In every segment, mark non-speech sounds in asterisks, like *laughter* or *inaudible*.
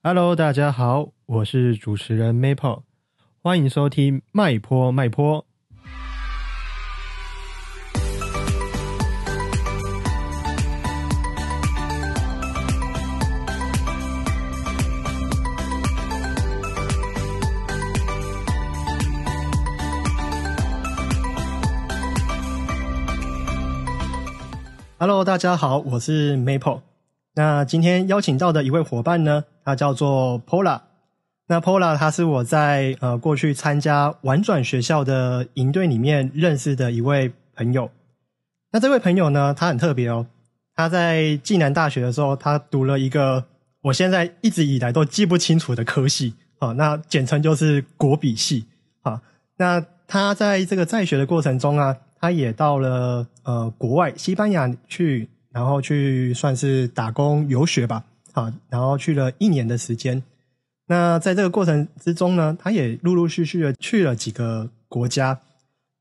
Hello，大家好，我是主持人 Maple，欢迎收听麦坡麦坡。Hello，大家好，我是 Maple。那今天邀请到的一位伙伴呢，他叫做 Pola。那 Pola 他是我在呃过去参加玩转学校的营队里面认识的一位朋友。那这位朋友呢，他很特别哦。他在暨南大学的时候，他读了一个我现在一直以来都记不清楚的科系啊，那简称就是国比系啊。那他在这个在学的过程中啊。他也到了呃国外西班牙去，然后去算是打工游学吧，好，然后去了一年的时间。那在这个过程之中呢，他也陆陆续续的去了几个国家。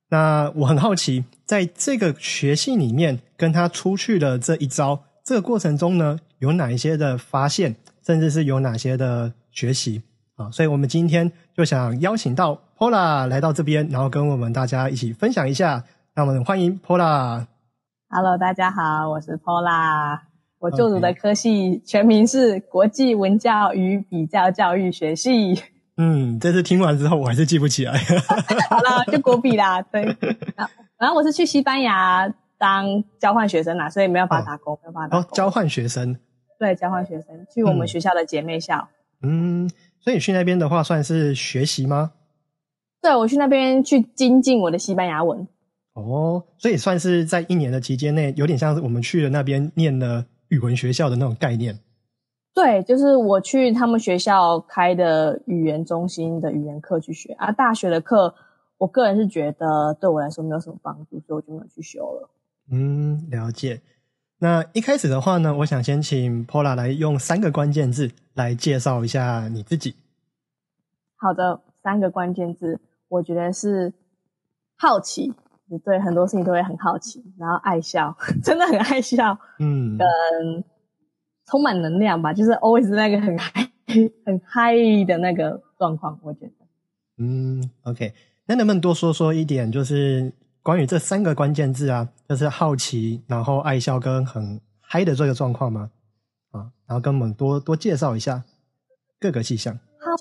那我很好奇，在这个学系里面，跟他出去的这一招，这个过程中呢，有哪一些的发现，甚至是有哪些的学习啊？所以我们今天就想邀请到 Pola 来到这边，然后跟我们大家一起分享一下。那我们欢迎 Pola。Hello，大家好，我是 Pola。我就读的科系全名是国际文教与比较教育学系。嗯，这次听完之后，我还是记不起来。*laughs* 好了，就国比啦。对。*laughs* 然后我是去西班牙当交换学生啦，所以没有办法打工，没有办法打工。哦，交换学生。对，交换学生去我们学校的姐妹校。嗯，所以你去那边的话，算是学习吗？对，我去那边去精进我的西班牙文。哦，所以算是在一年的期间内，有点像是我们去了那边念了语文学校的那种概念。对，就是我去他们学校开的语言中心的语言课去学啊。大学的课，我个人是觉得对我来说没有什么帮助，所以我就没有去修了。嗯，了解。那一开始的话呢，我想先请 Pola 来用三个关键字来介绍一下你自己。好的，三个关键字，我觉得是好奇。对很多事情都会很好奇，然后爱笑，*laughs* 真的很爱笑，嗯，跟充满能量吧，就是 always 那个很嗨、很嗨的那个状况，我觉得。嗯，OK，那能不能多说说一点，就是关于这三个关键字啊，就是好奇，然后爱笑跟很嗨的这个状况吗？啊，然后跟我们多多介绍一下各个迹象。好，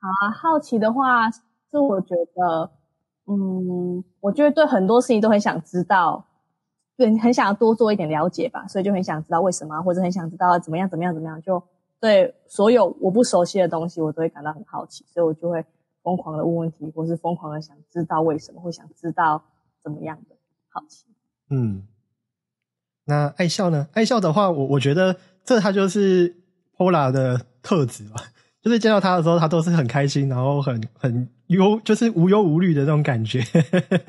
好啊，好奇的话是我觉得。嗯，我觉得对很多事情都很想知道，对，很想要多做一点了解吧，所以就很想知道为什么，或者很想知道怎么样怎么样怎么样，就对所有我不熟悉的东西，我都会感到很好奇，所以我就会疯狂的问问题，或是疯狂的想知道为什么会想知道怎么样的好奇。嗯，那爱笑呢？爱笑的话，我我觉得这他就是 Pola 的特质吧。就是见到他的时候，他都是很开心，然后很很忧，就是无忧无虑的那种感觉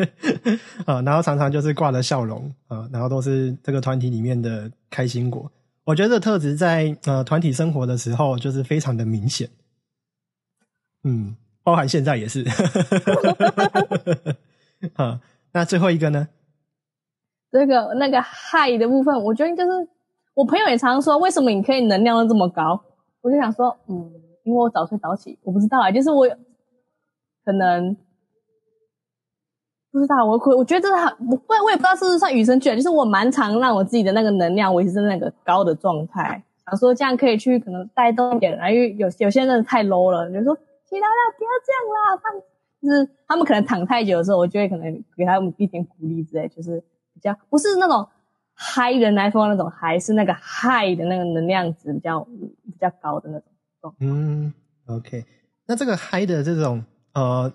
*laughs* 啊。然后常常就是挂着笑容啊，然后都是这个团体里面的开心果。我觉得这特质在呃团体生活的时候就是非常的明显。嗯，包含现在也是。*laughs* 啊，那最后一个呢？这个那个嗨的部分，我觉得就是我朋友也常说，为什么你可以能量都这么高？我就想说，嗯。因为我早睡早起，我不知道啊，就是我可能不知道，我可我觉得这是很，我我也不知道是不是算与生俱来，就是我蛮常让我自己的那个能量维持在那个高的状态，想说这样可以去可能带动一点，因为有有些人太 low 了，就说其他的不要这样啦，放就是他们可能躺太久的时候，我就会可能给他们一点鼓励之类，就是比较不是那种嗨人来疯那种嗨，是那个嗨的那个能量值比较比较高的那种。嗯，OK，那这个嗨的这种呃，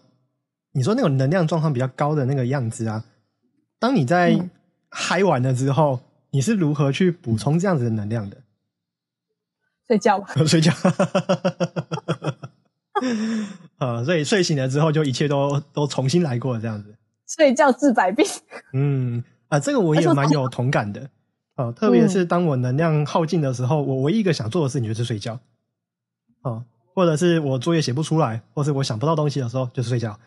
你说那种能量状况比较高的那个样子啊，当你在嗨完了之后，你是如何去补充这样子的能量的？睡觉，*laughs* 睡觉，*laughs* 啊，所以睡醒了之后就一切都都重新来过这样子。睡觉治百病。嗯啊，这个我也蛮有同感的啊，特别是当我能量耗尽的时候，我唯一一个想做的事情就是睡觉。哦，或者是我作业写不出来，或是我想不到东西的时候，就是睡觉。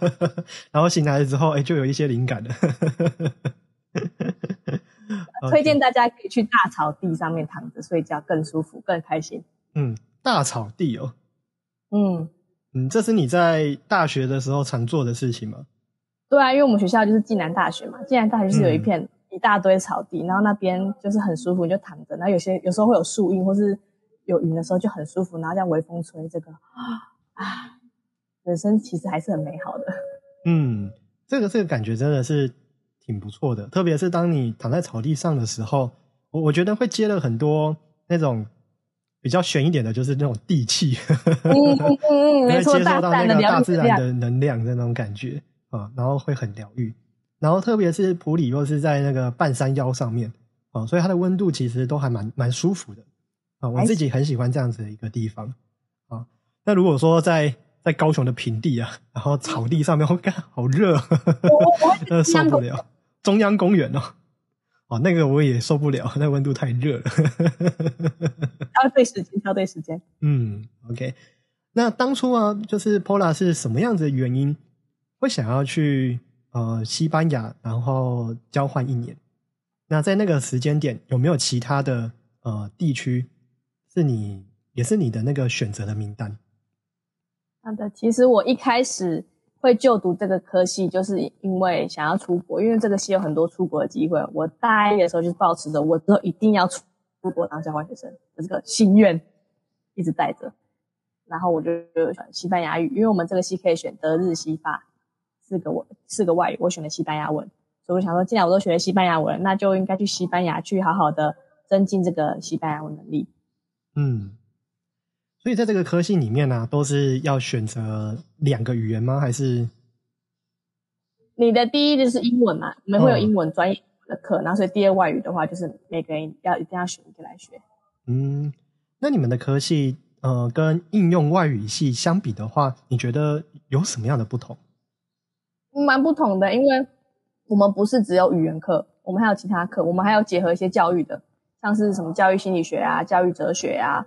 *laughs* 然后醒来了之后，哎，就有一些灵感了。*laughs* 推荐大家可以去大草地上面躺着睡觉，更舒服，更开心。嗯，大草地哦，嗯，嗯，这是你在大学的时候常做的事情吗？对啊，因为我们学校就是暨南大学嘛，暨南大学就是有一片一大堆草地，然后那边就是很舒服，你就躺着，然后有些有时候会有树荫或是有云的时候就很舒服，然后这样微风吹，这个啊，人生其实还是很美好的。嗯，这个这个感觉真的是挺不错的，特别是当你躺在草地上的时候，我我觉得会接了很多那种比较悬一点的，就是那种地气，嗯嗯嗯嗯，你会没错，接受到那个大自然。的能量的那种感觉啊，然后会很疗愈。然后特别是普里又是在那个半山腰上面啊，所以它的温度其实都还蛮蛮舒服的啊。我自己很喜欢这样子的一个地方啊。那如果说在在高雄的平地啊，然后草地上面，*laughs* 我看好热，真的受不了。中央公园哦，哦，那个我也受不了，那温度太热了。*laughs* 挑对时间，挑对时间。嗯，OK。那当初啊，就是 Pola 是什么样子的原因会想要去呃西班牙，然后交换一年？那在那个时间点，有没有其他的呃地区是你也是你的那个选择的名单？好的，其实我一开始会就读这个科系，就是因为想要出国，因为这个系有很多出国的机会。我大一的时候就抱持着我之后一定要出出国当交换学生的这个心愿，一直带着。然后我就就选西班牙语，因为我们这个系可以选德日西法四个我四个外语，我选了西班牙文，所以我想说，既然我都学了西班牙文，那就应该去西班牙去好好的增进这个西班牙文能力。嗯，所以在这个科系里面呢、都是要选择两个语言吗？还是你的第一就是英文嘛，我们会有嗯英文专业的课，然后所以第二外语的话，就是每个人要一定要选一个来学。嗯？那你们的科系呃跟应用外语系相比的话，你觉得有什么样的不同？蛮不同的，因为我们不是只有语言课，我们还有其他课，我们还有结合一些教育的，像是什么教育心理学啊、教育哲学啊，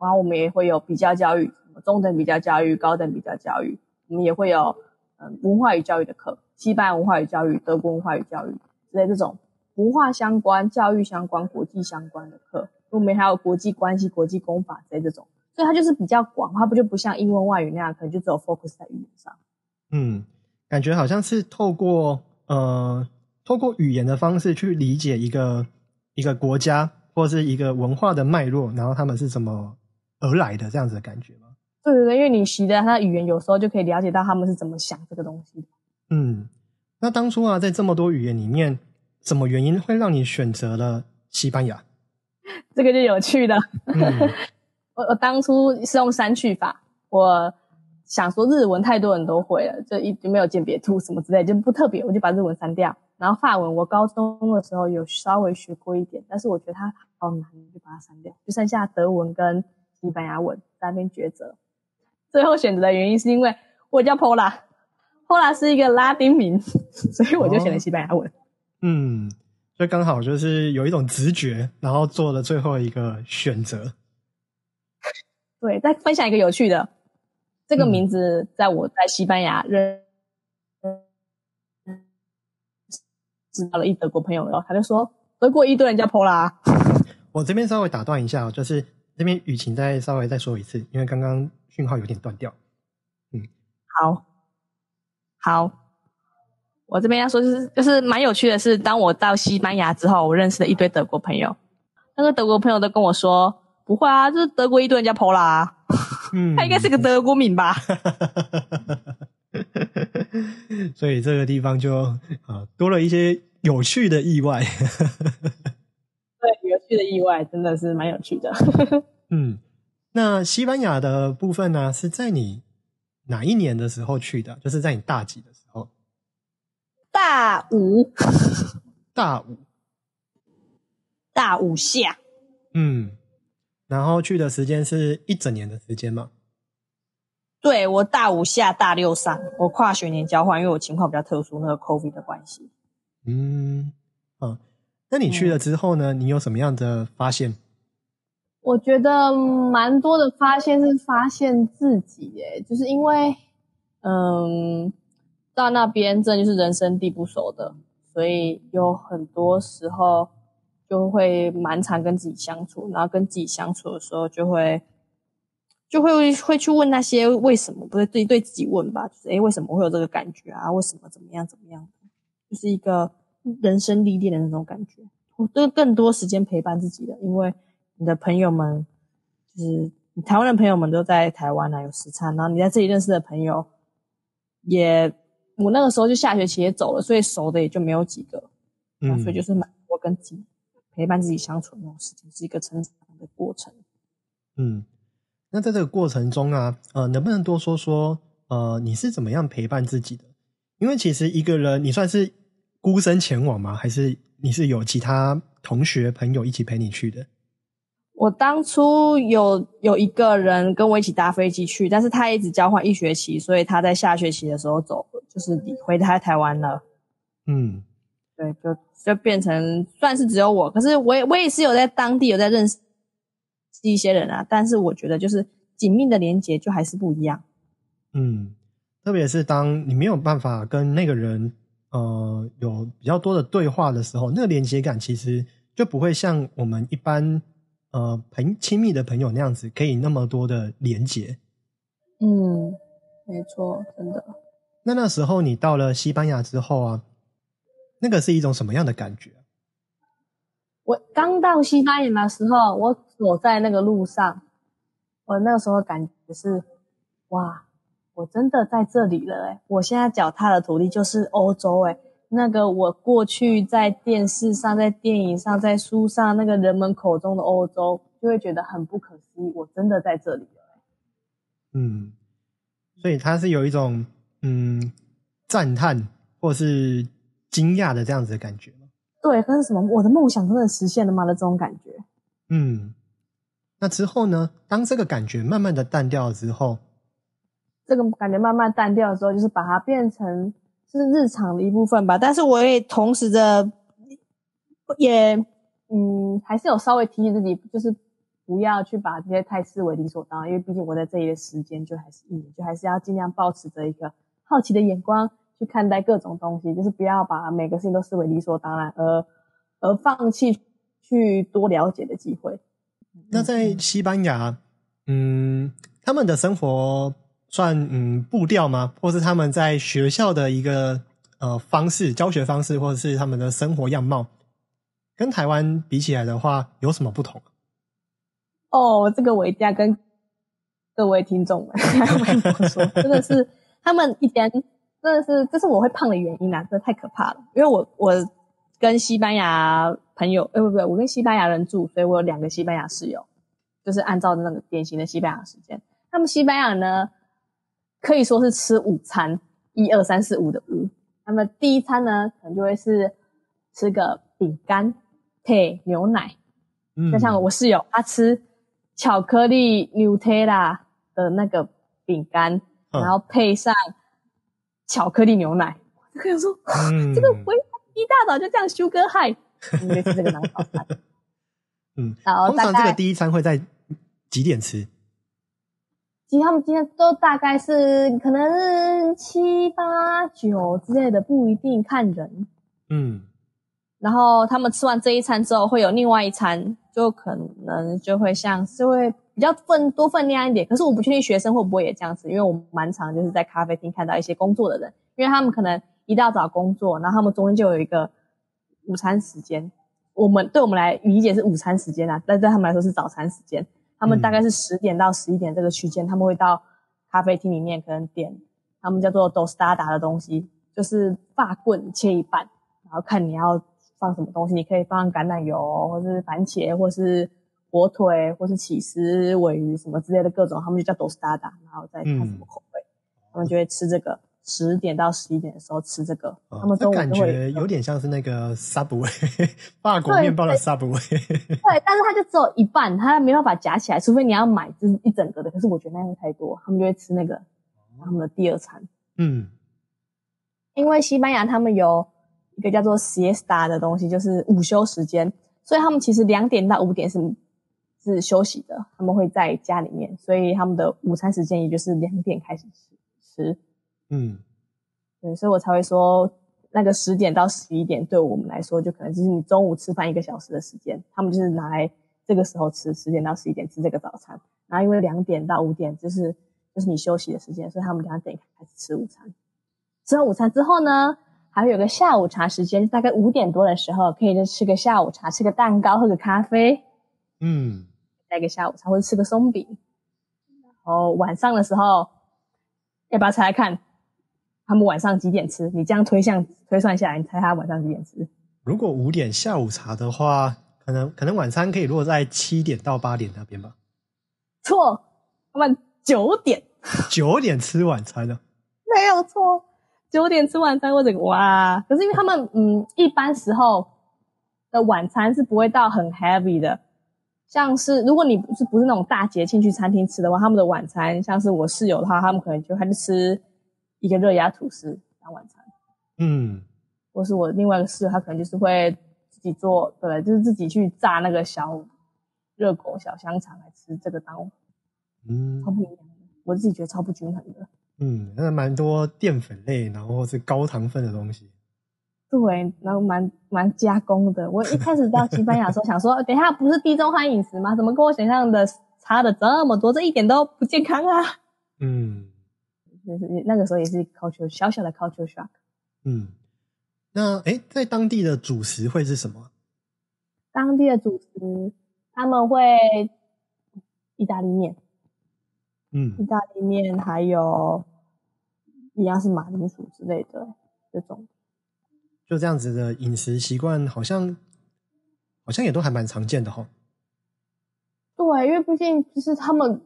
然后我们也会有比较教育，什么中等比较教育、高等比较教育，我们也会有嗯文化与教育的课，西班牙文化与教育、德国文化与教育之类这种文化相关、教育相关、国际相关的课，我们还有国际关系、国际公法之类这种，所以它就是比较广，它不就不像英文外语那样，可能就只有 focus 在语言上。嗯，感觉好像是透过呃，透过语言的方式去理解一个一个国家或是一个文化的脉络，然后他们是怎么而来的这样子的感觉吗？对对对，因为你习得他的语言，有时候就可以了解到他们是怎么想这个东西的。嗯，那当初啊，在这么多语言里面，什么原因会让你选择了西班牙？*laughs* 这个就有趣的。嗯 *laughs* 我我当初是用删去法，我想说日文太多人都会了，就一就没有鉴别度什么之类，就不特别，我就把日文删掉。然后法文我高中的时候有稍微学过一点，但是我觉得它好难，就把它删掉，就剩下德文跟西班牙文在那边抉择。最后选择的原因是因为我叫 Pola，Pola 是一个拉丁名，*laughs* 所以我就选了西班牙文。嗯，所以刚好就是有一种直觉，然后做了最后一个选择。对，再分享一个有趣的，这个嗯名字在我在西班牙认知道了一德国朋友，然后他就说德国一堆人叫 Pola，*laughs* 我这边稍微打断一下哦，就是这边雨晴再稍微再说一次，因为刚刚讯号有点断掉。好，好，我这边要说就是就是蛮有趣的是，当我到西班牙之后，我认识了一堆德国朋友，那个德国朋友都跟我说，不会啊，就是德国一堆人叫 Pola，啊嗯，*laughs* 他应该是个德国名吧？*laughs* 所以这个地方就啊多了一些有趣的意外。对，有趣的意外真的是蛮有趣的。*laughs* 嗯，那西班牙的部分呢，是在你哪一年的时候去的？就是在你大几的时候？大五，大五。大五下。嗯，然后去的时间是一整年的时间吗？对我大五下大六上，我跨学年交换，因为我情况比较特殊，那个 COVID 的关系。嗯，啊，那你去了之后呢？你有什么样的发现？我觉得蛮多的发现是发现自己，耶，就是因为，嗯，到那边真的就是人生地不熟的，所以有很多时候就会蛮常跟自己相处，然后跟自己相处的时候就会就会会去问那些为什么，不是对对自己问吧，就是诶为什么会有这个感觉啊？为什么怎么样怎么样？就是一个人生历练的那种感觉。我都更多时间陪伴自己的，因为你的朋友们，就是你台湾的朋友们都在台湾啊，有时差，然后你在这里认识的朋友，也我那个时候就下学期也走了，所以熟的也就没有几个，嗯所以就是蛮多跟自己陪伴自己相处的那种事情，是一个成长的过程。嗯，那在这个过程中啊，呃，能不能多说说，呃，你是怎么样陪伴自己的？因为其实一个人，你算是孤身前往吗？还是你是有其他同学朋友一起陪你去的？我当初有有一个人跟我一起搭飞机去，但是他一直交换一学期，所以他在下学期的时候走，就是回台台湾了。嗯，对，就就变成算是只有我，可是我也我也是有在当地有在认识一些人啊，但是我觉得就是紧密的连接就还是不一样。嗯，特别是当你没有办法跟那个人呃有比较多的对话的时候，那个连接感其实就不会像我们一般呃朋亲密的朋友那样子，可以那么多的连接。嗯，没错，真的。那那时候你到了西班牙之后啊，那个是一种什么样的感觉？我刚到西班牙的时候，我走在那个路上，我那个时候感觉是，哇，我真的在这里了诶我现在脚踏的土地就是欧洲诶那个我过去在电视上、在电影上、在书上那个人们口中的欧洲，就会觉得很不可思议，我真的在这里了。嗯，所以他是有一种嗯赞叹或是惊讶的这样子的感觉吗？对，可是什么？我的梦想真的实现了吗的这种感觉。嗯，那之后呢？当这个感觉慢慢的淡掉了之后，这个感觉慢慢淡掉的时候，就是把它变成是日常的一部分吧。但是我也同时的也嗯，还是有稍微提醒自己，就是不要去把这些太视为理所当然，因为毕竟我在这里的时间就还是一年，就还是要尽量保持着一个好奇的眼光去看待各种东西，就是不要把每个事情都视为理所当然，而而放弃去多了解的机会。那在西班牙，嗯，他们的生活算嗯步调吗？或是他们在学校的一个呃方式、教学方式，或者是他们的生活样貌，跟台湾比起来的话，有什么不同？哦，这个我一定要跟各位听众 *laughs* 们说，*laughs* 真的是他们一天真的是，这是我会胖的原因啊！真的太可怕了，因为我我跟西班牙朋友，哎不不，我跟西班牙人住，所以我有两个西班牙室友，就是按照那个典型的西班牙时间。他们西班牙呢，可以说是吃午餐，一二三四五的五。那么第一餐呢，可能就会是吃个饼干配牛奶，嗯就像我室友他吃巧克力 Nutella 的那个饼干，嗯然后配上巧克力牛奶，我就跟他说，嗯 *laughs* 这个我一大早就这样 sugar high，类似这个当早餐。*laughs* 嗯，然后通常这个第一餐会在几点吃？其实他们今天都大概是可能是七八九之类的，不一定看人。嗯然后他们吃完这一餐之后，会有另外一餐，就可能就会像是会比较分多分量一点。可是我不确定学生会不会也这样子，因为我蛮常就是在咖啡厅看到一些工作的人，因为他们可能一大早工作，然后他们中间就有一个午餐时间。我们对我们来理解是午餐时间啊，但对他们来说是早餐时间。他们大概是十点到十一点这个区间，他们会到咖啡厅里面可能点他们叫做 dostada 的东西，就是发棍切一半，然后看你要放什么东西，你可以放橄榄油，或是番茄，或是火腿，或是起司、尾鱼什么之类的各种，他们就叫 dostada，然后再看什么口味，他们就会吃这个。十点到十一点的时候吃这个，他们这感中午就会觉有点像是那个 Subway *laughs* 法国面包的对 Subway。对，但是它就只有一半，它没办法夹起来，除非你要买就是一整个的。可是我觉得那样太多，他们就会吃那个他们的第二餐。嗯因为西班牙他们有一个叫做 siesta 的东西，就是午休时间，所以他们其实两点到五点是是休息的，他们会在家里面，所以他们的午餐时间也就是两点开始吃吃。嗯对，所以我才会说那个十点到十一点对我们来说，就可能就是你中午吃饭一个小时的时间，他们就是拿来这个时候吃，十点到十一点吃这个早餐，然后因为两点到五点就是就是你休息的时间，所以他们两点开始吃午餐。吃完午餐之后呢，还会有个下午茶时间，大概五点多的时候可以就吃个下午茶，吃个蛋糕，喝个咖啡，嗯，带个下午茶或者吃个松饼。然后晚上的时候，要不要猜猜看，他们晚上几点吃？你这样推向推算下来，你猜他晚上几点吃？如果五点下午茶的话，可能可能晚餐可以落在七点到八点那边吧。错，他们九点九点吃晚餐呢？没有错，九点吃晚餐，或者哇！可是因为他们嗯，一般时候的晚餐是不会到很 heavy 的，像是如果你不是不是那种大节庆去餐厅吃的话，他们的晚餐像是我室友的话，他们可能就还是吃一个热压吐司当晚餐，嗯，或是我另外一个室友，他可能就是会自己做，对，就是自己去炸那个小热狗、小香肠来吃这个当嗯超不一样的，我自己觉得超不均衡的。嗯，那蛮多淀粉类，然后是高糖分的东西。对，然后蛮蛮加工的。我一开始到西班牙的时候想说，*laughs* 等一下不是地中海饮食吗？怎么跟我想象的差的这么多？这一点都不健康啊！嗯就是那个时候也是 culture 小小的 culture shock。嗯，那哎，在当地的主食会是什么？当地的主食他们会意大利面，嗯意大利面还有一样是马铃薯之类的这种。就这样子的饮食习惯，好像好像也都还蛮常见的哈。对，因为毕竟就是他们嗯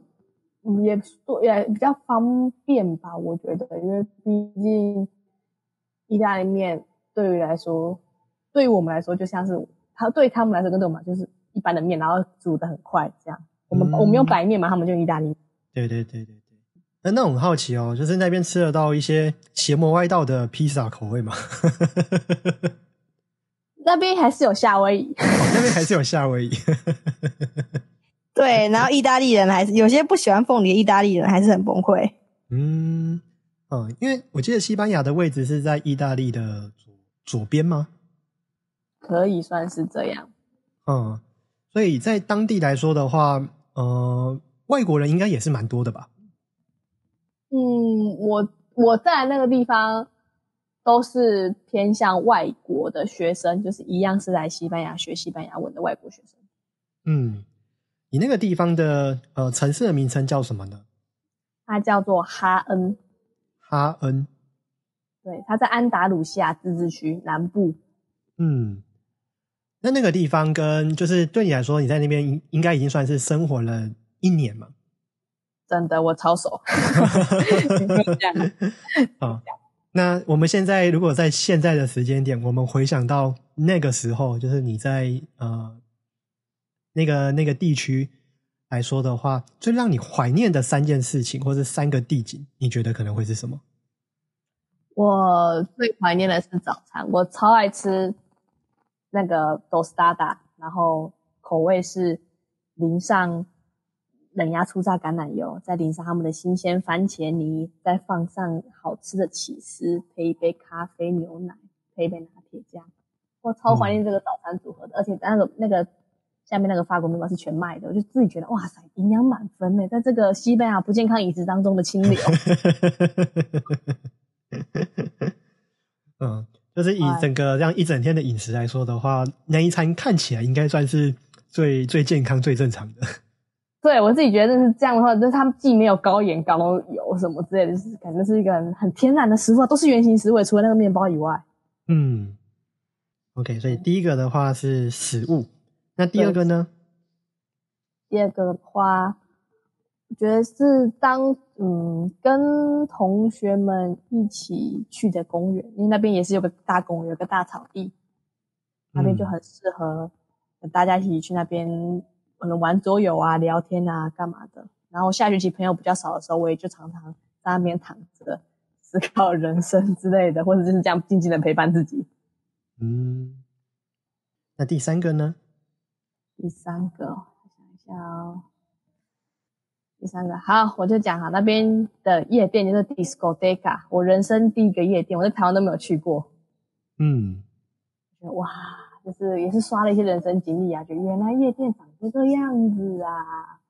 也多也比较方便吧，我觉得，因为毕竟意大利面对于来说，对于我们来说就像是他对他们来说跟对我们就是一般的面，然后煮的很快这样。我们、嗯我们用白面嘛，他们就用意大利面。对对对对对。那那我很好奇哦，就是那边吃得到一些邪魔歪道的披萨口味吗？*laughs* 那边还是有夏威夷，哦，那边还是有夏威夷。*laughs* 对，然后意大利人还是有些不喜欢凤梨的意大利人还是很崩溃。嗯嗯，因为我记得西班牙的位置是在意大利的左左边吗？可以算是这样。嗯，所以在当地来说的话，呃，外国人应该也是蛮多的吧？嗯，我我在那个地方都是偏向外国的学生，就是一样是来西班牙学西班牙文的外国学生。嗯，你那个地方的呃城市的名称叫什么呢？它叫做哈恩，哈恩。对，它在安达鲁西亚自治区南部。嗯，那那个地方跟就是对你来说，你在那边应应该已经算是生活了一年嘛？真的，我超熟。*laughs* 那我们现在如果在现在的时间点，我们回想到那个时候，就是你在呃那个那个地区来说的话，最让你怀念的三件事情，或是三个地景，你觉得可能会是什么？我最怀念的是早餐，我超爱吃那个 tostada，然后口味是淋上冷压初榨橄榄油，再淋上他们的新鲜番茄泥，再放上好吃的起司，配一杯咖啡牛奶，配一杯拿铁酱。我超怀念这个早餐组合的，而且那个那个下面那个法国面包是全麦的，我就自己觉得哇塞，营养满分呢，在这个西班牙不健康饮食当中的清流。*laughs* 嗯，就是以整个这样一整天的饮食来说的话，那一餐看起来应该算是最最健康、最正常的。*laughs* 对我自己觉得是这样的话，就是它既没有高盐、高油什么之类的，就是感觉是一个很很天然的食物啊，都是原型食物，除了那个面包以外。嗯，OK，所以第一个的话是食物，那第二个呢？第二个的话，我觉得是当嗯跟同学们一起去的公园，因为那边也是有个大公园，有个大草地，那边就很适合大家一起去那边，可能玩桌游啊、聊天啊、干嘛的。然后下学期朋友比较少的时候，我也就常常在那边躺着思考人生之类的，或者就是这样静静的陪伴自己。嗯，那第三个呢？第三个，我想一下哦。第三个，好，我就讲哈，那边的夜店就是 discoteca，我人生第一个夜店，我在台湾都没有去过。嗯觉得哇，就是也是刷了一些人生经历啊，就原来夜店长这个样子啊。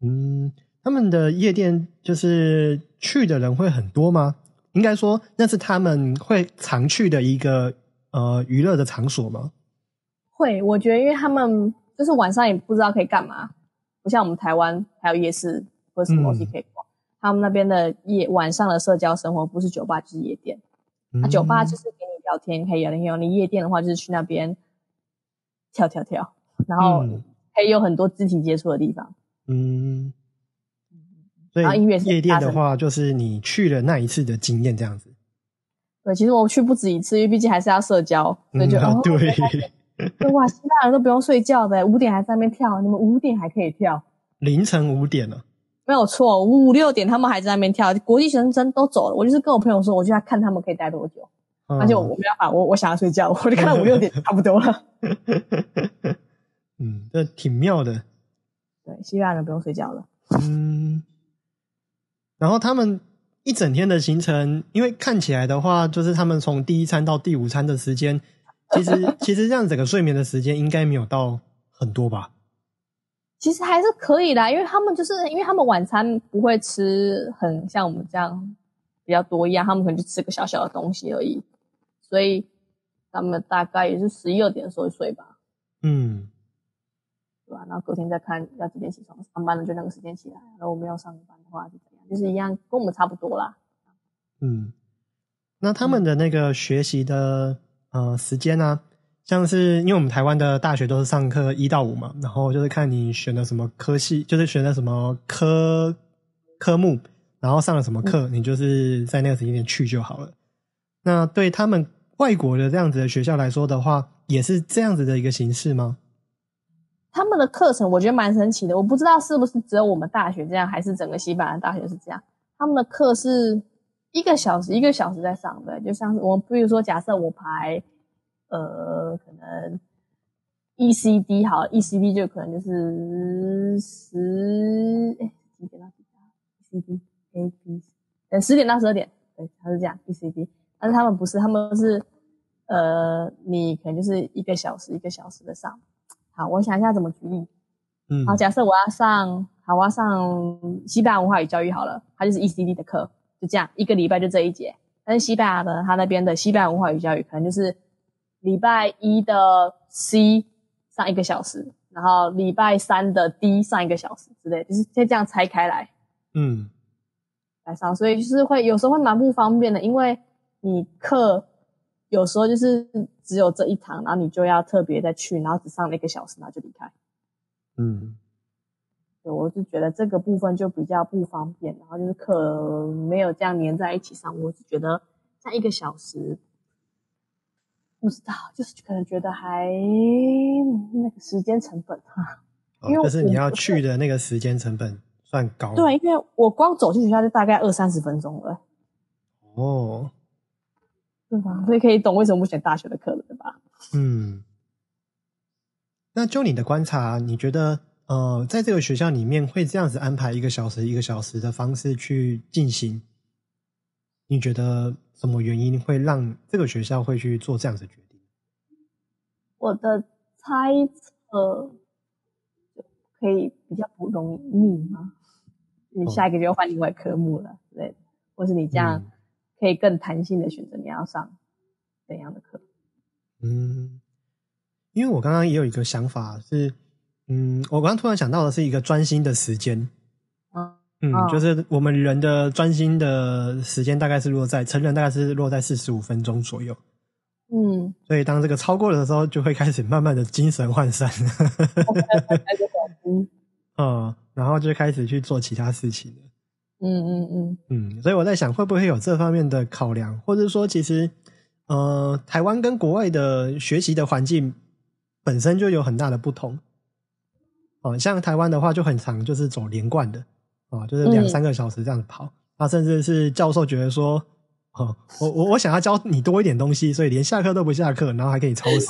嗯，他们的夜店就是去的人会很多吗？应该说那是他们会常去的一个呃娱乐的场所吗？会，我觉得因为他们就是晚上也不知道可以干嘛，不像我们台湾还有夜市或者什么东西可以逛。他们那边的夜晚上的社交生活不是酒吧就是夜店，那、嗯酒吧就是给你聊天可以聊天有你夜店的话就是去那边跳跳跳，然后嗯可以有很多肢体接触的地方。嗯，所然后音乐是以夜店的话，就是你去了那一次的经验这样子。对，其实我去不止一次，因为毕竟还是要社交，所以就、嗯啊哦对，对 *laughs* 哇，希腊人都不用睡觉的，五点还在那边跳，你们五点还可以跳。*laughs* 凌晨五点了。没有错，五六点他们还在那边跳，国际学生都走了。我就是跟我朋友说，我就要看他们可以待多久。嗯而且我我没办法，我我想要睡觉，我就看到五六点 *laughs* 差不多了。嗯，这挺妙的。对，希腊人不用睡觉了。嗯，然后他们一整天的行程，因为看起来的话，就是他们从第一餐到第五餐的时间，*laughs* 其实其实这样整个睡眠的时间应该没有到很多吧？其实还是可以的，因为他们就是因为他们晚餐不会吃很像我们这样比较多一样，他们可能就吃个小小的东西而已，所以他们大概也是十一二点的时候睡吧，嗯对吧？然后隔天再看要几点起床，上班了就那个时间起来，然后我没有上班的话就怎样，就是一样跟我们差不多啦。嗯，那他们的那个学习的呃时间呢、像是因为我们台湾的大学都是上课一到五嘛，然后就是看你选的什么科系，就是选的什么科科目，然后上了什么课，你就是在那个时间点去就好了。那对他们外国的这样子的学校来说的话，也是这样子的一个形式吗？他们的课程我觉得蛮神奇的，我不知道是不是只有我们大学这样，还是整个西班牙大学是这样。他们的课是一个小时一个小时在上的，就像是我们比如说，假设我排呃可能 E C D 好，E C D 就可能就是十哎几点到几点？E C D A B 呃十点到十二点，对，它是这样 E C D，但是他们不是，他们是呃你可能就是一个小时一个小时的上。好，我想一下怎么举例。嗯，好，假设我要上，好，我要上西班牙文化与教育好了，它就是 ECD 的课，就这样，一个礼拜就这一节。但是西班牙的，他那边的西班牙文化与教育可能就是礼拜一的 C 上一个小时，然后礼拜三的 D 上一个小时之类，就是先这样拆开来嗯来上，所以就是会有时候会蛮不方便的，因为你课有时候就是只有这一堂，然后你就要特别再去，然后只上了一个小时，然后就离开。嗯对，我是觉得这个部分就比较不方便，然后就是课没有这样粘在一起上，我是觉得在一个小时，不知道，就是可能觉得还那个时间成本哈。哦因为就是你要去的那个时间成本算高。对，因为我光走进学校就大概二三十分钟了，哦，对吧？所以可以懂为什么不选大学的课了，对吧？嗯，那就你的观察，你觉得呃，在这个学校里面会这样子安排一个小时一个小时的方式去进行？你觉得什么原因会让这个学校会去做这样子的决定？我的猜测可以比较不容易腻吗？你哦下一个就要换另外科目了之类的，或是你这样嗯可以更弹性的选择你要上怎样的课。嗯，因为我刚刚也有一个想法是，嗯，我刚刚突然想到的是一个专心的时间。嗯就是我们人的专心的时间大概是落在成人大概是落在四十五分钟左右，嗯，所以当这个超过了的时候，就会开始慢慢的精神涣散，那就手机。嗯，然后就开始去做其他事情了。嗯嗯嗯，嗯，所以我在想，会不会有这方面的考量，或者说，其实呃，台湾跟国外的学习的环境本身就有很大的不同。哦、像台湾的话，就很长，就是走连贯的，哦、就是两嗯三个小时这样子跑，那、甚至是教授觉得说，哦，我我我想要教你多一点东西，所以连下课都不下课，然后还可以超时。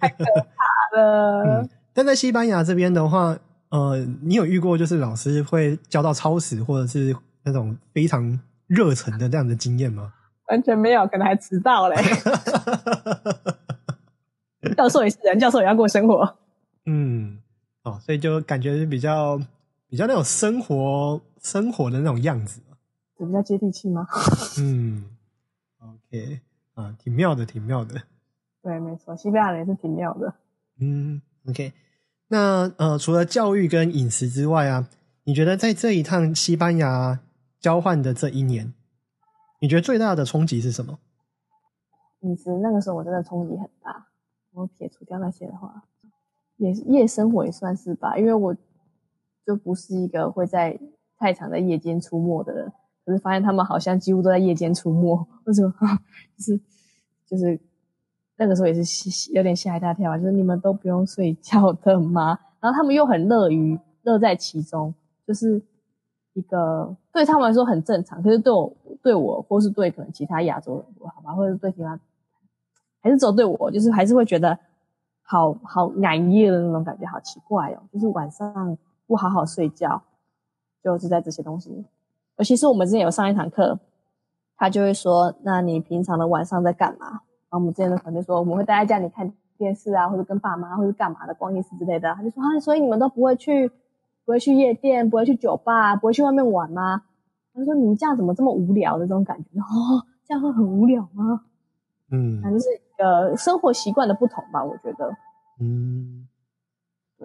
好的嗯，但在西班牙这边的话，呃，你有遇过就是老师会教到超时，或者是那种非常热忱的这样的经验吗？*laughs* 完全没有，可能还迟到嘞。*laughs* 教授也是人，教授也要过生活。嗯，哦，所以就感觉是比较比较那种生活生活的那种样子。就比较接地气吗？*laughs* 嗯，OK 啊，挺妙的，挺妙的。对，没错，西班牙人也是挺妙的。嗯，OK。那呃，除了教育跟饮食之外啊，你觉得在这一趟西班牙交换的这一年，你觉得最大的冲击是什么？饮食那个时候我真的冲击很大。我撇除掉那些的话，也夜生活也算是吧，因为我就不是一个会在太常在夜间出没的人。可是发现他们好像几乎都在夜间出没，为什么？*laughs* 就是就是那个时候也是有点吓一大跳啊！就是你们都不用睡觉的吗？然后他们又很乐于乐在其中，就是一个对他们来说很正常，可是对我对我或是对可能其他亚洲人，好吧，或者是对其他，还是只有对我，就是还是会觉得好好难夜的那种感觉，好奇怪哦！就是晚上不好好睡觉，就是在这些东西。尤其是我们之前有上一堂课，他就会说：“那你平常的晚上在干嘛？”然后我们之前的同学说：“我们会待在家里看电视啊，或者跟爸妈，或者干嘛的，逛夜市之类的。”他就说：“啊，所以你们都不会去，不会去夜店，不会去酒吧，不会去外面玩吗？”他说：“你们这样怎么这么无聊的这种感觉？*laughs* 哦，这样会很无聊吗？”嗯，反正是呃生活习惯的不同吧，我觉得。嗯。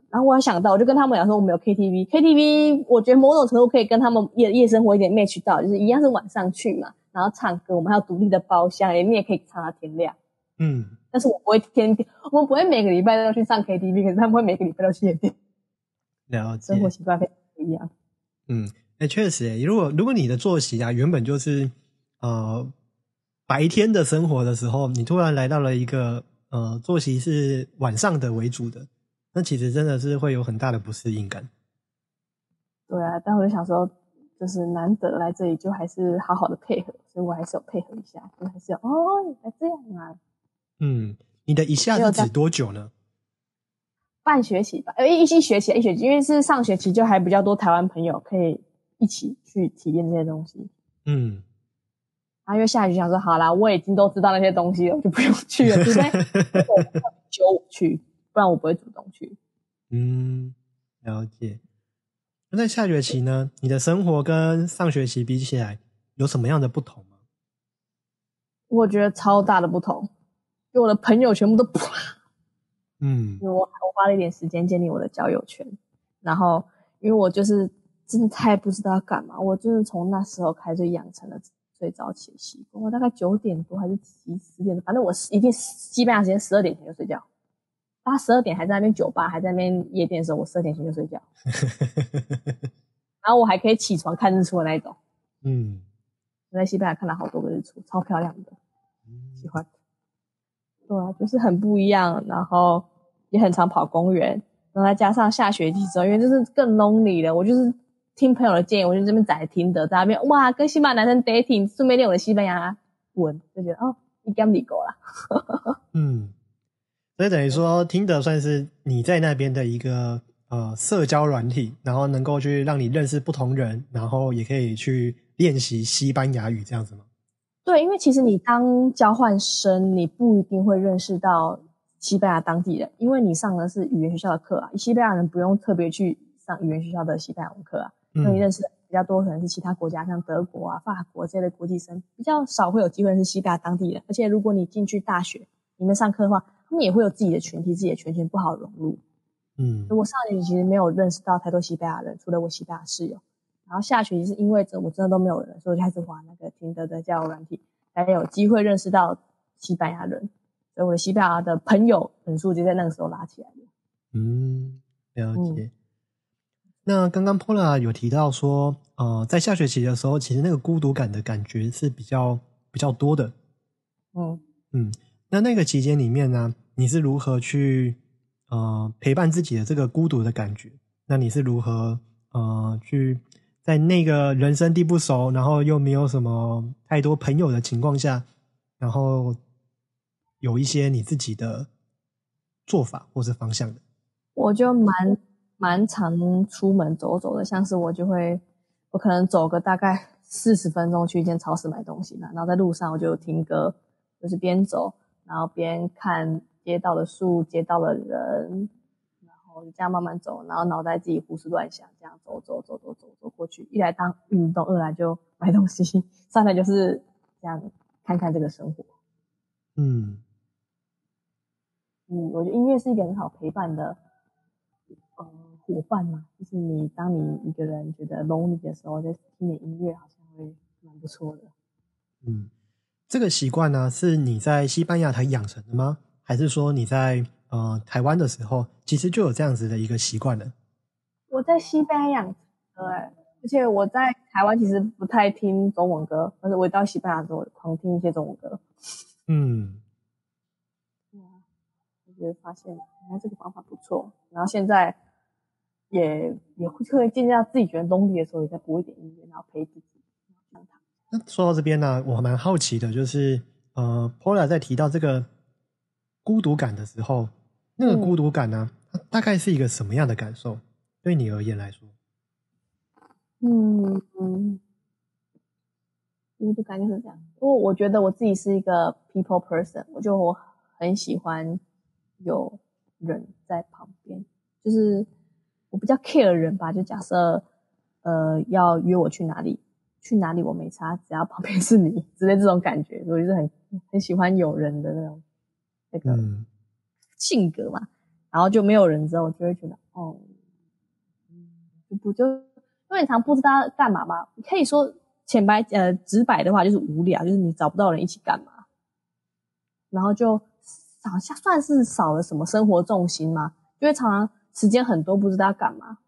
然后我还想到，我就跟他们讲说，我们有 KTV，KTV，我觉得某种程度可以跟他们夜夜生活一点 match 到，就是一样是晚上去嘛，然后唱歌，我们还有独立的包厢，你也可以唱到天亮。嗯，但是我不会天天，我们不会每个礼拜都要去上 KTV，可是他们会每个礼拜都去夜店。了解，生活习惯非常不一样。嗯，哎，确实，哎，如果如果你的作息啊，原本就是呃白天的生活的时候，你突然来到了一个呃作息是晚上的为主的。那其实真的是会有很大的不适应感。对啊，但我就想说，就是难得来这里，就还是好好的配合，所以我还是有配合一下，就还是有哦，原来这样啊。嗯，你的一下子指多久呢？半学期吧，呃，一一学期一学期，因为是上学期，就还比较多台湾朋友可以一起去体验这些东西。嗯，啊，因为下学期想说，好啦，我已经都知道那些东西了，就不用去了，除非 *laughs* 求我去。不然我不会主动去。嗯，了解。那在下学期呢？你的生活跟上学期比起来有什么样的不同吗？我觉得超大的不同，就我的朋友全部都啪。嗯，因为我我花了一点时间建立我的交友圈，然后因为我就是真的太不知道要干嘛，我就是从那时候开始养成了睡早起的习惯。我大概九点多还是十十点，反正我一定基本上时间十二点前就睡觉。他十二点还在那边酒吧，还在那边夜店的时候，我十二点前就睡觉。然后我还可以起床看日出的那一种。嗯，我在西班牙看了好多个日出，超漂亮的，喜欢。对啊，就是很不一样。然后也很常跑公园，然后再加上下学期之后，因为就是更 lonely 了。我就是听朋友的建议，我就这边载听的，在那边哇，跟西班牙男生 dating，顺便练我的西班牙文，就觉得哦，你干你够了。*laughs* 嗯。所以等于说，听的算是你在那边的一个呃社交软体，然后能够去让你认识不同人，然后也可以去练习西班牙语这样子吗？对，因为其实你当交换生，你不一定会认识到西班牙当地人，因为你上的是语言学校的课啊。西班牙人不用特别去上语言学校的西班牙文课啊，因为你认识比较多可能是其他国家，像德国啊、法国这类的国际生，比较少会有机会认识西班牙当地人。而且如果你进去大学里面上课的话，他们也会有自己的群体，自己的圈圈不好融入。嗯，我上学期其实没有认识到太多西班牙人，除了我西班牙室友。然后下学期是因为这我真的都没有人，所以我就开始玩那个听德的交友软体，才有机会认识到西班牙人。所以我的西班牙的朋友人数就在那个时候拉起来的。嗯，了解。那刚刚 Pola 有提到说，呃，在下学期的时候，其实那个孤独感的感觉是比较比较多的。哦嗯，那那个期间里面呢？你是如何去呃陪伴自己的这个孤独的感觉？那你是如何呃去在那个人生地不熟，然后又没有什么太多朋友的情况下，然后有一些你自己的做法或是方向的？我就蛮蛮常出门走走的，像是我就会我可能走个大概四十分钟去一间超市买东西嘛，然后在路上我就听歌，就是边走然后边看。街道的树，街道的人，然后就这样慢慢走，然后脑袋自己胡思乱想，这样走走走走走走过去。一来当运动，二来就买东西，三来就是这样看看这个生活。嗯嗯，我觉得音乐是一个很好陪伴的，呃，伙伴嘛。就是你当你一个人觉得 lonely 的时候，再听点音乐，好像会蛮不错的。嗯，这个习惯呢，是你在西班牙才养成的吗？还是说你在呃台湾的时候，其实就有这样子的一个习惯了？我在西班牙养成的、欸，而且我在台湾其实不太听中文歌，但是我一到西班牙之后，狂听一些中文歌。嗯 *laughs* 我觉得发现原来这个方法不错，然后现在也也会会渐渐到自己觉得 lonely 的时候，也在播一点音乐，然后陪自己。那说到这边呢，我还蛮好奇的，就是呃，Pola 在提到这个孤独感的时候，那个嗯孤独感呢，它大概是一个什么样的感受？对你而言来说，嗯嗯，孤独感就是这样。因为我觉得我自己是一个 people person，我就我很喜欢有人在旁边，就是我比较 care 人吧。就假设呃要约我去哪里，去哪里我没差，只要旁边是你 *laughs* 之类这种感觉，我就是很很喜欢有人的那种那个嗯性格嘛。然后就没有人之后，我就会觉得哦，嗯，就不就因为你常不知道干嘛嘛。可以说浅白呃直白的话就是无聊，就是你找不到人一起干嘛，然后就好像算是少了什么生活重心嘛，就会常常时间很多不知道干嘛。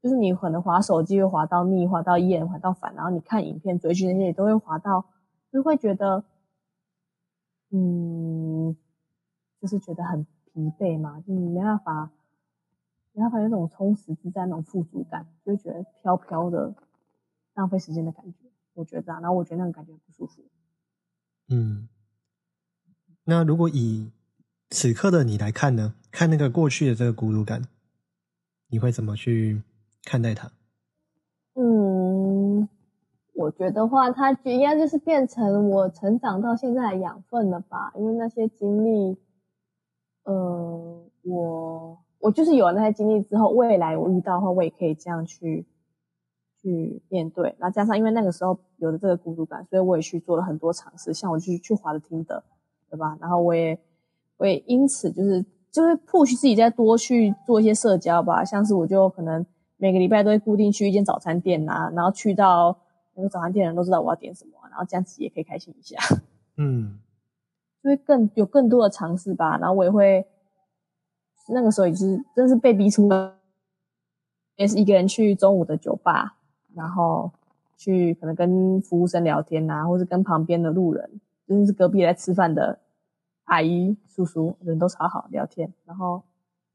就是你可能滑手机会滑到腻，滑到厌，滑到烦，然后你看影片、追剧那些也都会滑到，就会觉得，嗯，就是觉得很疲惫嘛，就你没办法，没办法有那种充实自在那种富足感，就觉得飘飘的，浪费时间的感觉。我觉得、啊，然后我觉得那种感觉不舒服。嗯。那如果以此刻的你来看呢？看那个过去的这个孤独感，你会怎么去看待它？嗯，我觉得话，它应该就是变成我成长到现在的养分了吧？因为那些经历，呃，我我就是有了那些经历之后，未来我遇到的话，我也可以这样去去面对。然后加上因为那个时候有了这个孤独感，所以我也去做了很多尝试，像我去去滑的听的，对吧？然后我也我也因此就是就会 push 自己再多去做一些社交吧，像是我就可能每个礼拜都会固定去一间早餐店呐、然后去到那个早餐店的人都知道我要点什么，然后这样子也可以开心一下，*laughs* 嗯。就会更有更多的尝试吧。然后我也会那个时候也是真是被逼出来，也是一个人去中午的酒吧，然后去可能跟服务生聊天呐、或是跟旁边的路人，就是隔壁来吃饭的阿姨叔叔，人都超好聊天，然后